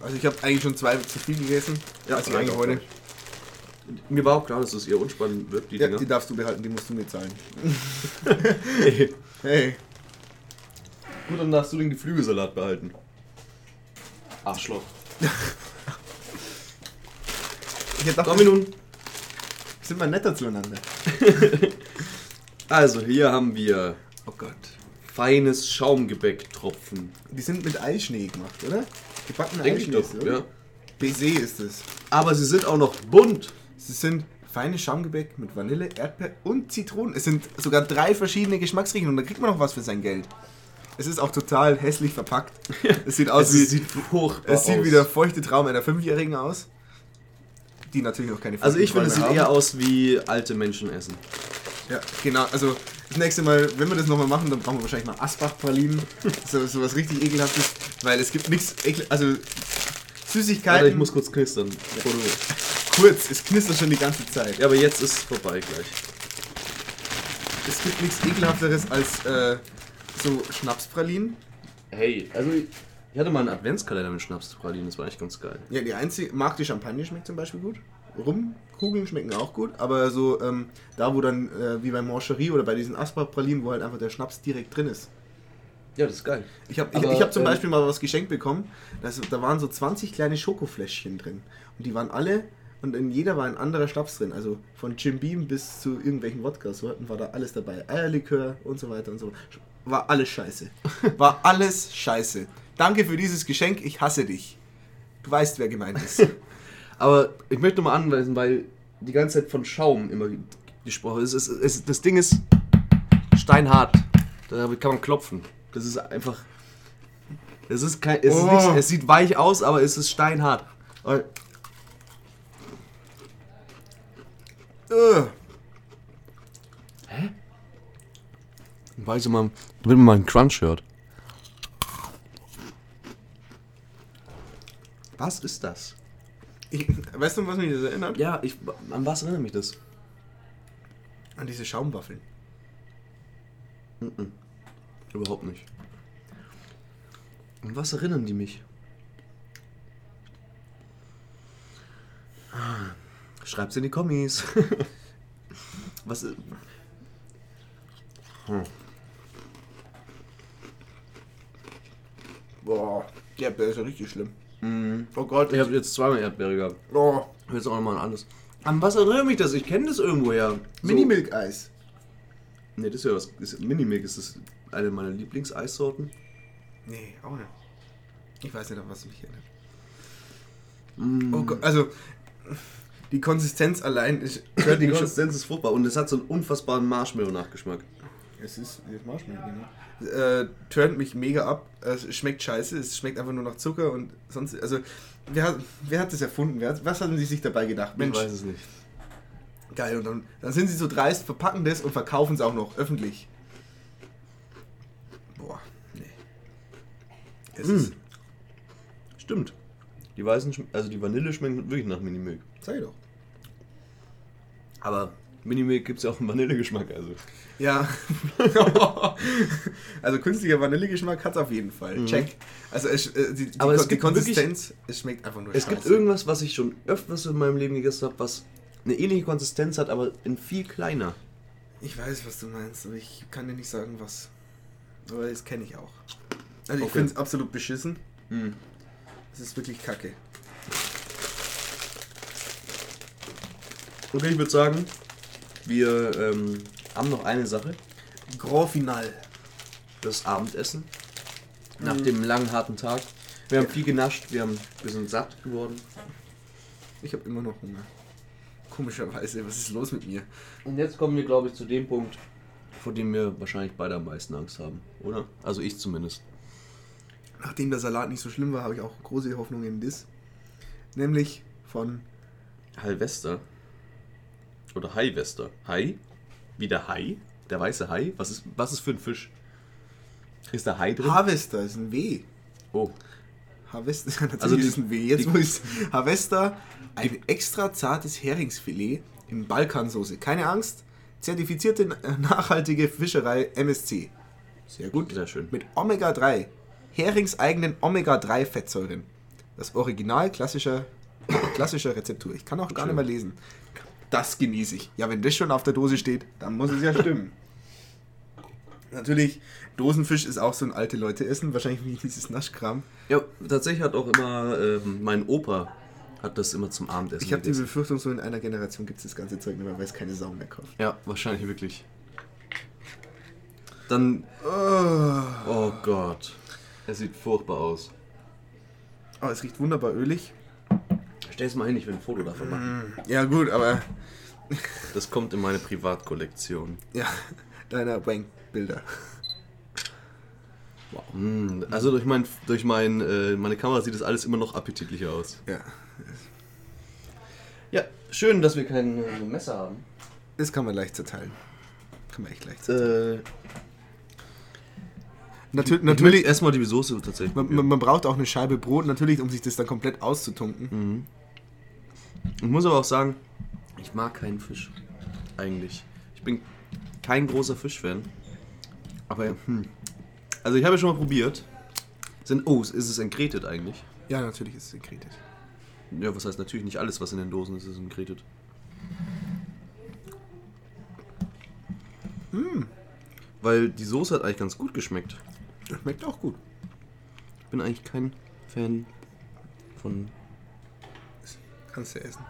Also ich habe eigentlich schon zwei zu viel gegessen. Ja, als ich zwei eigentlich heute. Mir war auch klar, dass es eher unspannend wird, die Ja, Dinger. die darfst du behalten, die musst du mir zahlen. Hey. Hey, Gut, dann darfst du den Geflügelsalat behalten. Arschloch. ich hätte gedacht, Minuten. Sind wir netter zueinander. Also, hier haben wir Oh Gott. feines Schaumgebäcktropfen. Die sind mit Eischnee gemacht, oder? Gebackene Denke ich doch, ja. Baiser ist es. Aber sie sind auch noch bunt. Sie sind feines Schaumgebäck mit Vanille, Erdbeer und Zitronen. Es sind sogar drei verschiedene Geschmacksrichtungen und da kriegt man noch was für sein Geld. Es ist auch total hässlich verpackt. Es sieht aus Es wie sieht furchtbar es sieht aus. wie der feuchte Traum einer Fünfjährigen aus. Die natürlich noch keine Also ich finde, es sieht Träume eher aus wie alte Menschen essen. Ja, genau. Also das nächste Mal, wenn wir das nochmal machen, dann brauchen wir wahrscheinlich mal Asbach-Pralinen. so, so was richtig ekelhaftes. Weil es gibt nichts, also Süßigkeiten. Warte, ich muss kurz knistern. bevor du- kurz, es knistert schon die ganze Zeit. Ja, aber jetzt ist es vorbei gleich. Es gibt nichts ekelhafteres als äh, so Schnapspralinen. Hey, also ich hatte mal einen Adventskalender mit Schnapspralinen, das war echt ganz geil. Ja, die einzige, mag die Champagne schmeckt zum Beispiel gut. Rumkugeln schmecken auch gut, aber so ähm, da, wo dann, äh, wie bei Mancherie oder bei diesen Asbach-Pralinen, wo halt einfach der Schnaps direkt drin ist. Ja, das ist geil. Ich habe ich, ich hab zum ähm, Beispiel mal was geschenkt bekommen, das, da waren so 20 kleine Schokofläschchen drin. Und die waren alle, und in jeder war ein anderer Schnaps drin. Also von Jim Beam bis zu irgendwelchen Wodka-Sorten war da alles dabei. Eierlikör und so weiter und so. War alles scheiße. War alles scheiße. Danke für dieses Geschenk, ich hasse dich. Du weißt, wer gemeint ist. Aber ich möchte mal anweisen, weil die ganze Zeit von Schaum immer gesprochen ist. Es, es, das Ding ist steinhart. Da kann man klopfen. Das ist einfach. Es ist kein. Es, ist Oh. nicht, es sieht weich aus, aber es ist steinhart. Äh, Weißt du mal, wenn man mal einen Crunch hört. Was ist das? Ich, weißt du, was mich das erinnert? Ja, ich, an was erinnert mich das? An diese Schaumwaffeln. Überhaupt nicht. An was erinnern die mich? Schreib's in die Kommis. was ist. Boah, ja, der ist ja richtig schlimm. Oh Gott, Ich habe jetzt zweimal Erdbeere gehabt. oh, Jetzt auch nochmal ein anderes. An was erinnert mich das? Ich kenne das irgendwoher. So. Mini-Milk-Eis. Nee, das ist ja was. Ist, Minimilk ist das eine meiner Lieblingseissorten. Nee, auch nicht. Ich weiß nicht, an was mich erinnert. Oh Gott, also die Konsistenz allein ist. Die Konsistenz ist furchtbar und es hat so einen unfassbaren Marshmallow-Nachgeschmack. Es ist jetzt Marshmallow, genau. Äh, turnt mich mega ab. Es schmeckt scheiße. Es schmeckt einfach nur nach Zucker und sonst. Also, wer hat, wer hat das erfunden? Wer hat, was hatten sie sich dabei gedacht? Ich weiß es nicht. geil. Und dann, dann sind sie so dreist, verpacken das und verkaufen es auch noch öffentlich. Boah, nee. Es Mm. ist. Stimmt. Die weißen, also die Vanille schmeckt wirklich nach Minimilk. Sag ich doch. Aber Minimilk gibt es ja auch einen Vanillegeschmack, also. Ja. also künstlicher Vanillegeschmack hat es auf jeden Fall. Check. Also es, äh, die, die, Mhm. Aber es die gibt Konsistenz, es schmeckt einfach nur Es gibt scheiße. irgendwas, was ich schon öfters in meinem Leben gegessen habe, was eine ähnliche Konsistenz hat, aber in viel kleiner. Ich weiß, was du meinst, aber ich kann dir nicht sagen, was. Aber das kenne ich auch. Also ich Okay. finde es absolut beschissen. Es ist wirklich kacke. Okay, ich würde sagen, wir ähm, haben noch eine Sache. Grand Final. Das Abendessen. Nach dem langen, harten Tag. Wir haben viel genascht, wir, haben, wir sind satt geworden. Ich habe immer noch Hunger. Komischerweise, was ist los mit mir? Und jetzt kommen wir, glaube ich, zu dem Punkt, vor dem wir wahrscheinlich beide am meisten Angst haben, oder? Also ich zumindest. Nachdem der Salat nicht so schlimm war, habe ich auch große Hoffnung in das. Nämlich von Halvester. Oder Haiwester. Hai? Wie der Hai? Der weiße Hai? Was ist, was ist für ein Fisch? Ist da Hai drin? Harvester, ist ein W. oh. Harvester, natürlich Also die- ist ein W. Jetzt die- wo ich Harvester, ein extra zartes Heringsfilet in Balkansoße. Keine Angst, zertifizierte nachhaltige Fischerei MSC. Sehr gut. Sehr schön. Mit Omega-3, heringseigenen Omega-3-Fettsäuren. Das Original klassischer, klassischer Rezeptur. Ich kann auch gar nicht mehr lesen. Das genieße ich. Ja, wenn das schon auf der Dose steht, dann muss es ja stimmen. Natürlich, Dosenfisch ist auch so ein alte Leute essen, wahrscheinlich wie dieses Naschkram. Ja, tatsächlich hat auch immer ähm, mein Opa hat das immer zum Abendessen Ich habe die. Befürchtung, so in einer Generation gibt es das ganze Zeug nicht mehr, weil es keine Sau mehr kauft. Ja, wahrscheinlich wirklich. Dann. Oh Gott. Es sieht furchtbar aus. Oh, es riecht wunderbar ölig. Stell es mal hin, ich will ein Foto davon machen. Ja gut, aber Das kommt in meine Privatkollektion. ja, deiner Wank-Bilder. Mm, Also durch, mein, durch mein, äh, meine Kamera sieht das alles immer noch appetitlicher aus. Ja, Ja, schön, dass wir kein äh, Messer haben. das kann man leicht zerteilen. Kann man echt leicht zerteilen. Äh, Natürlich, natürlich natürlich erstmal die Soße tatsächlich. man, man, man braucht auch eine Scheibe Brot, natürlich, um sich das dann komplett auszutunken. Ich muss aber auch sagen, ich mag keinen Fisch. Eigentlich. Ich bin kein großer Fischfan. Aber, hm. Also ich habe ja schon mal probiert. Sind, oh, ist es entgretet eigentlich? Ja, natürlich ist es sekretet. Ja, was heißt natürlich nicht alles, was in den Dosen ist, ist entgretet. Weil die Soße hat eigentlich ganz gut geschmeckt. Das schmeckt auch gut. Ich bin eigentlich kein Fan von. Kannst du essen.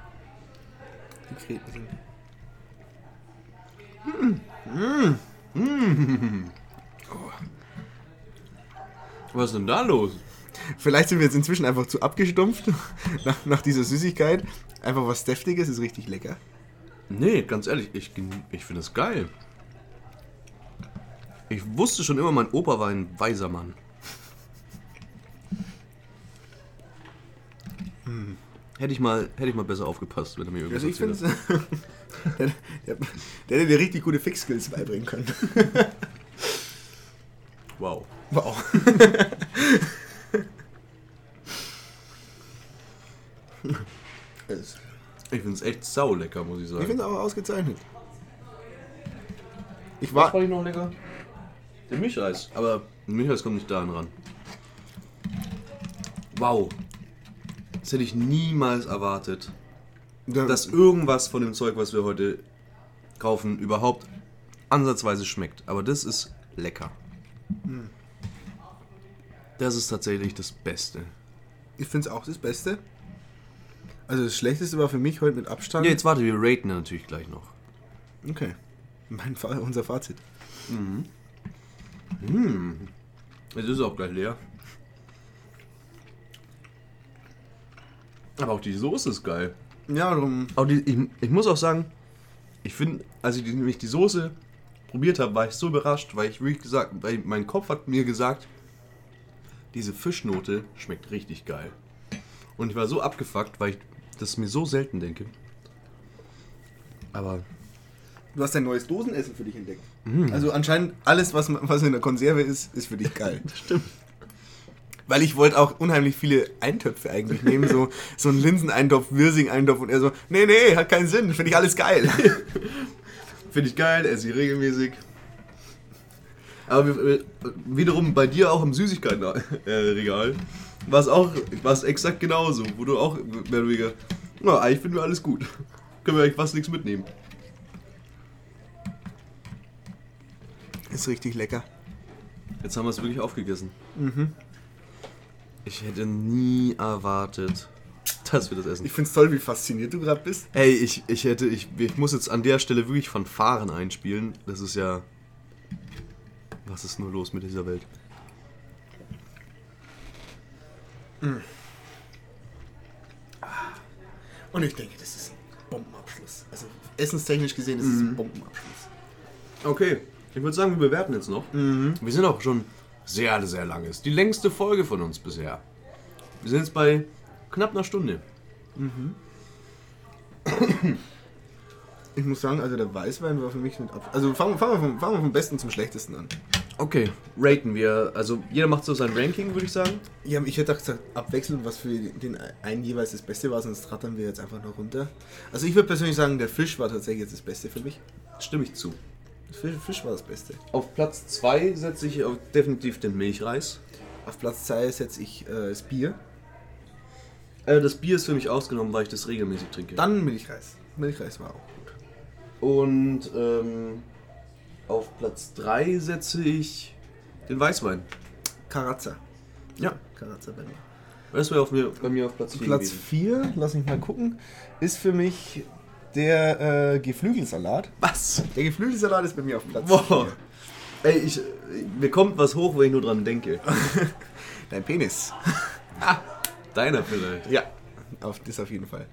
Die Kreten sind. Was ist denn da los? Vielleicht sind wir jetzt inzwischen einfach zu abgestumpft nach, nach dieser Süßigkeit. Einfach was Deftiges, ist richtig lecker. Nee, ganz ehrlich, ich, ich finde es geil. Ich wusste schon immer, mein Opa war ein weiser Mann. Hätte ich mal, hätte ich mal besser aufgepasst, wenn er mir irgendwas Also ich erzählt der, der, der hätte dir richtig gute Fix-Skills beibringen können. Wow. Wow. Ich finde es echt sau lecker, muss ich sagen. ich finde es auch ausgezeichnet. Ich Was war, fand ich noch lecker? Der Milchreis. Aber der Milchreis kommt nicht daran ran. Wow. Das hätte ich niemals erwartet. da, dass irgendwas von dem Zeug, was wir heute kaufen, überhaupt ansatzweise schmeckt. Aber das ist lecker. Das ist tatsächlich das Beste. ich finde es auch das Beste. Also das Schlechteste war für mich heute mit Abstand. Ja, jetzt warte, wir raten ja natürlich gleich noch. Okay. Mein, Fa- unser Fazit. Es ist auch gleich leer. Aber auch die Soße ist geil. Ja, darum. Aber die, ich, ich muss auch sagen, ich finde, als ich die, nämlich die Soße probiert habe, war ich so überrascht, weil ich wirklich gesagt, weil mein Kopf hat mir gesagt, diese Fischnote schmeckt richtig geil. Und ich war so abgefuckt, weil ich das mir so selten denke. Aber Du hast ein neues Dosenessen für dich entdeckt. Mhm. Also anscheinend alles, was, was in der Konserve ist, ist für dich geil. stimmt. Weil ich wollte auch unheimlich viele Eintöpfe eigentlich nehmen. So, so einen Linseneintopf, Wirsing-Eintopf und er so, nee, nee, hat keinen Sinn, finde ich alles geil. Finde ich geil, esse ich regelmäßig. Aber wiederum bei dir auch im Süßigkeitenregal war es auch war es exakt genauso, wo du auch mehr oder weniger, na, eigentlich finden wir alles gut. Können wir eigentlich fast nichts mitnehmen. Ist richtig lecker. Jetzt haben wir es wirklich aufgegessen. Ich hätte nie erwartet, dass wir das essen. Ich finde es toll, wie fasziniert du gerade bist. Ey, ich, ich hätte, ich, ich muss jetzt an der Stelle wirklich von Fahren einspielen. Das ist ja. Was ist nur los mit dieser Welt? Und ich denke, das ist ein Bombenabschluss. Also essenstechnisch gesehen ist es ein Bombenabschluss. Okay, ich würde sagen, wir bewerten jetzt noch. Wir sind auch schon sehr, sehr lang. Ist die längste Folge von uns bisher. Wir sind jetzt bei knapp einer Stunde. Ich muss sagen, also der Weißwein war für mich mit Ab Also fangen, fangen, wir vom, fangen wir vom Besten zum Schlechtesten an. Okay, raten wir. Also jeder macht so sein Ranking, würde ich sagen. Ja, ich hätte auch gesagt, abwechselnd, was für den einen jeweils das Beste war, sonst rattern wir jetzt einfach noch runter. Also ich würde persönlich sagen, der Fisch war tatsächlich jetzt das Beste für mich. Stimme ich zu. Fisch, Fisch war das Beste. Auf Platz 2 setze ich auf definitiv den Milchreis. Auf Platz 2 setze ich äh, das Bier. Äh, das Bier ist für mich ausgenommen, weil ich das regelmäßig trinke. Dann Milchreis. Milchreis war auch gut. Und ähm, auf Platz 3 setze ich den Weißwein. Karazza. Ja. Karazza bei mir. Das wäre bei mir auf Platz 4 Platz 4, lass mich mal gucken, ist für mich der äh, Geflügelsalat. Was? Der Geflügelsalat ist bei mir auf Platz Boah. 4. Ey, ich, mir kommt was hoch, wenn ich nur dran denke. Dein Penis. Deiner vielleicht. Ja, auf das auf jeden Fall.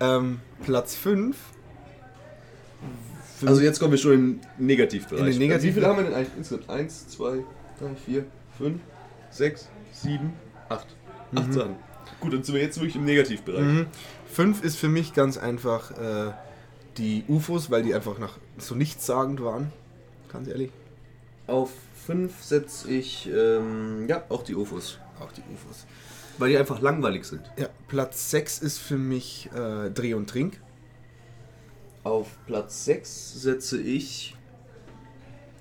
Ähm, Platz 5. Also jetzt kommen wir schon im Negativbereich. In den Negativ- Wie viele haben wir denn eigentlich insgesamt? 1, 2, 3, 4, 5, 6, 7, 8. 8 Sachen. Gut, dann sind wir jetzt wirklich im Negativbereich. 5 ist für mich ganz einfach äh, die UFOs, weil die einfach nach so nichtssagend waren. Ganz ehrlich. Auf 5 setze ich, ähm, ja, auch die UFOs. Auch die UFOs. Weil die einfach langweilig sind. Ja, Platz 6 ist für mich äh, Dreh und Trink. Auf Platz 6 setze ich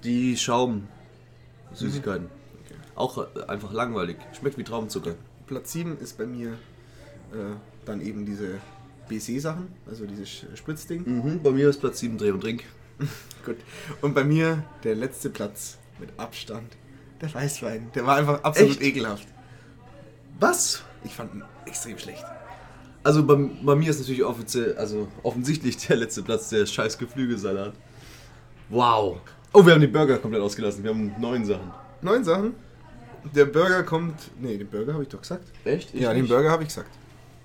die Schaum-Süßigkeiten. Auch äh, einfach langweilig. Schmeckt wie Traubenzucker. Platz 7 ist bei mir äh, dann eben diese BC-Sachen, also dieses Spritzding. Mhm, bei mir ist Platz 7 Dreh und Trink. Gut. Und bei mir der letzte Platz mit Abstand. Der Weißwein. Der war einfach absolut Echt? ekelhaft. Was? Ich fand ihn extrem schlecht. Also bei, bei mir ist natürlich offiziell, also offensichtlich der letzte Platz der scheiß Geflügelsalat. Wow. Oh, wir haben die Burger komplett ausgelassen. Wir haben neun Sachen. Neun Sachen. Der Burger kommt. Nee, den Burger habe ich doch gesagt. Echt? ja, den Burger habe ich gesagt.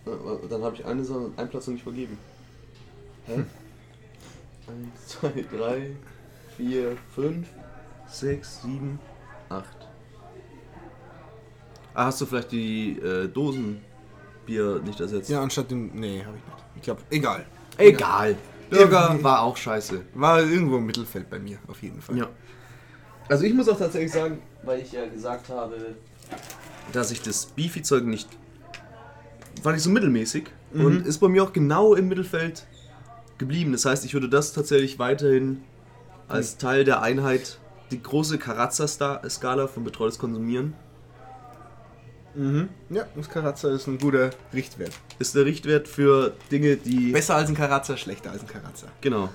Burger. Dann habe ich eine Sache, einen Platz noch nicht vergeben. Hä? Eins, zwei, drei, vier, fünf, sechs, sieben, acht. Ah, hast du vielleicht die äh, Dosenbier nicht ersetzt? Ja, anstatt den. Nee, habe ich nicht. Ich glaube, egal. Egal. Burger war auch scheiße. War irgendwo im Mittelfeld bei mir, auf jeden Fall. Ja. Also ich muss auch tatsächlich sagen, weil ich ja gesagt habe, dass ich das Beefy-Zeug nicht. Fand ich so mittelmäßig und ist bei mir auch genau im Mittelfeld geblieben. Das heißt, ich würde das tatsächlich weiterhin als Teil der Einheit, die große Karazza-Skala von betreutes Konsumieren, Mhm. Ja, das Karazza ist ein guter Richtwert. ist der Richtwert für Dinge, die. Besser als ein Karazza, schlechter als ein Karazza. Genau.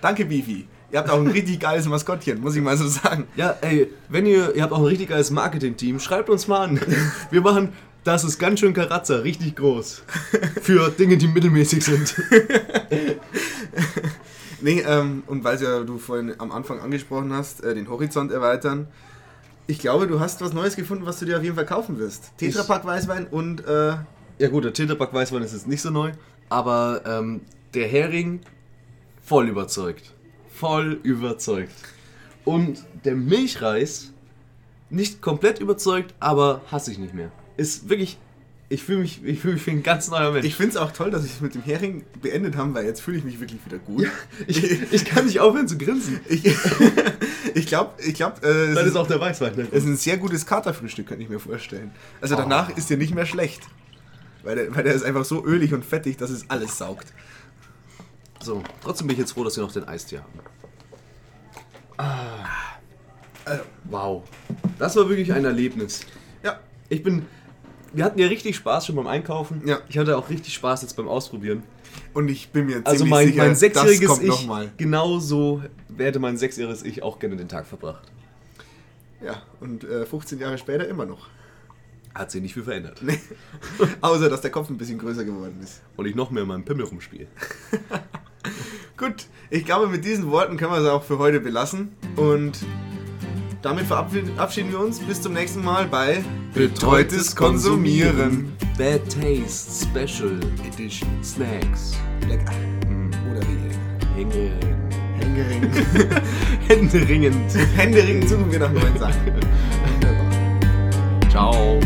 Danke, Bifi. Ihr habt auch ein richtig geiles Maskottchen, muss ich mal so sagen. Ja, ey, wenn ihr, ihr habt auch ein richtig geiles Marketing-Team, schreibt uns mal an. Wir machen, das ist ganz schön Karazza, richtig groß. Für Dinge, die mittelmäßig sind. Nee, ähm, und weil ja du vorhin am Anfang angesprochen hast, äh, den Horizont erweitern. Ich glaube, du hast was Neues gefunden, was du dir auf jeden Fall kaufen wirst. Tetrapack Weißwein und äh, Ja gut, der Tetrapack Weißwein ist jetzt nicht so neu, aber ähm, der Hering voll überzeugt. Voll überzeugt. Und der Milchreis nicht komplett überzeugt, aber hasse ich nicht mehr. Ist wirklich, ich fühle mich, ich fühle mich wie ein ganz neuer Mensch. ich finde es auch toll, dass wir es mit dem Hering beendet haben, weil jetzt fühle ich mich wirklich wieder gut. ich, ich kann nicht aufhören zu grinsen. Ich, ich glaube, ich glaub, äh, Dann ist, auch der Weißwein. der es ist ein sehr gutes Katerfrühstück, könnte ich mir vorstellen. Also danach ist der nicht mehr schlecht. Weil der, weil der ist einfach so ölig und fettig, dass es alles saugt. So, trotzdem bin ich jetzt froh, dass wir noch den Eistee haben. Ah. Wow. Das war wirklich ein Erlebnis. Ja, Ich bin. Wir hatten ja richtig Spaß schon beim Einkaufen. Ja. Ich hatte auch richtig Spaß jetzt beim Ausprobieren. und ich bin mir ziemlich Also mein, sicher, mein sechsjähriges das kommt Ich, nochmal. genauso hätte mein sechsjähriges Ich auch gerne den Tag verbracht. Ja, und äh, 15 Jahre später immer noch. Hat sich nicht viel verändert. Nee. Außer, dass der Kopf ein bisschen größer geworden ist. Und ich noch mehr in meinem Pimmel rumspiele. Gut, ich glaube, mit diesen Worten können wir es auch für heute belassen. Und damit verabschieden wir uns. Bis zum nächsten Mal bei Betreutes Konsumieren. Bad Taste Special Edition. Snacks. Lecker. Oder wie? Hängering. Hängering. Händeringend. Händering suchen wir nach neuen Sachen. Wunderbar. Ciao.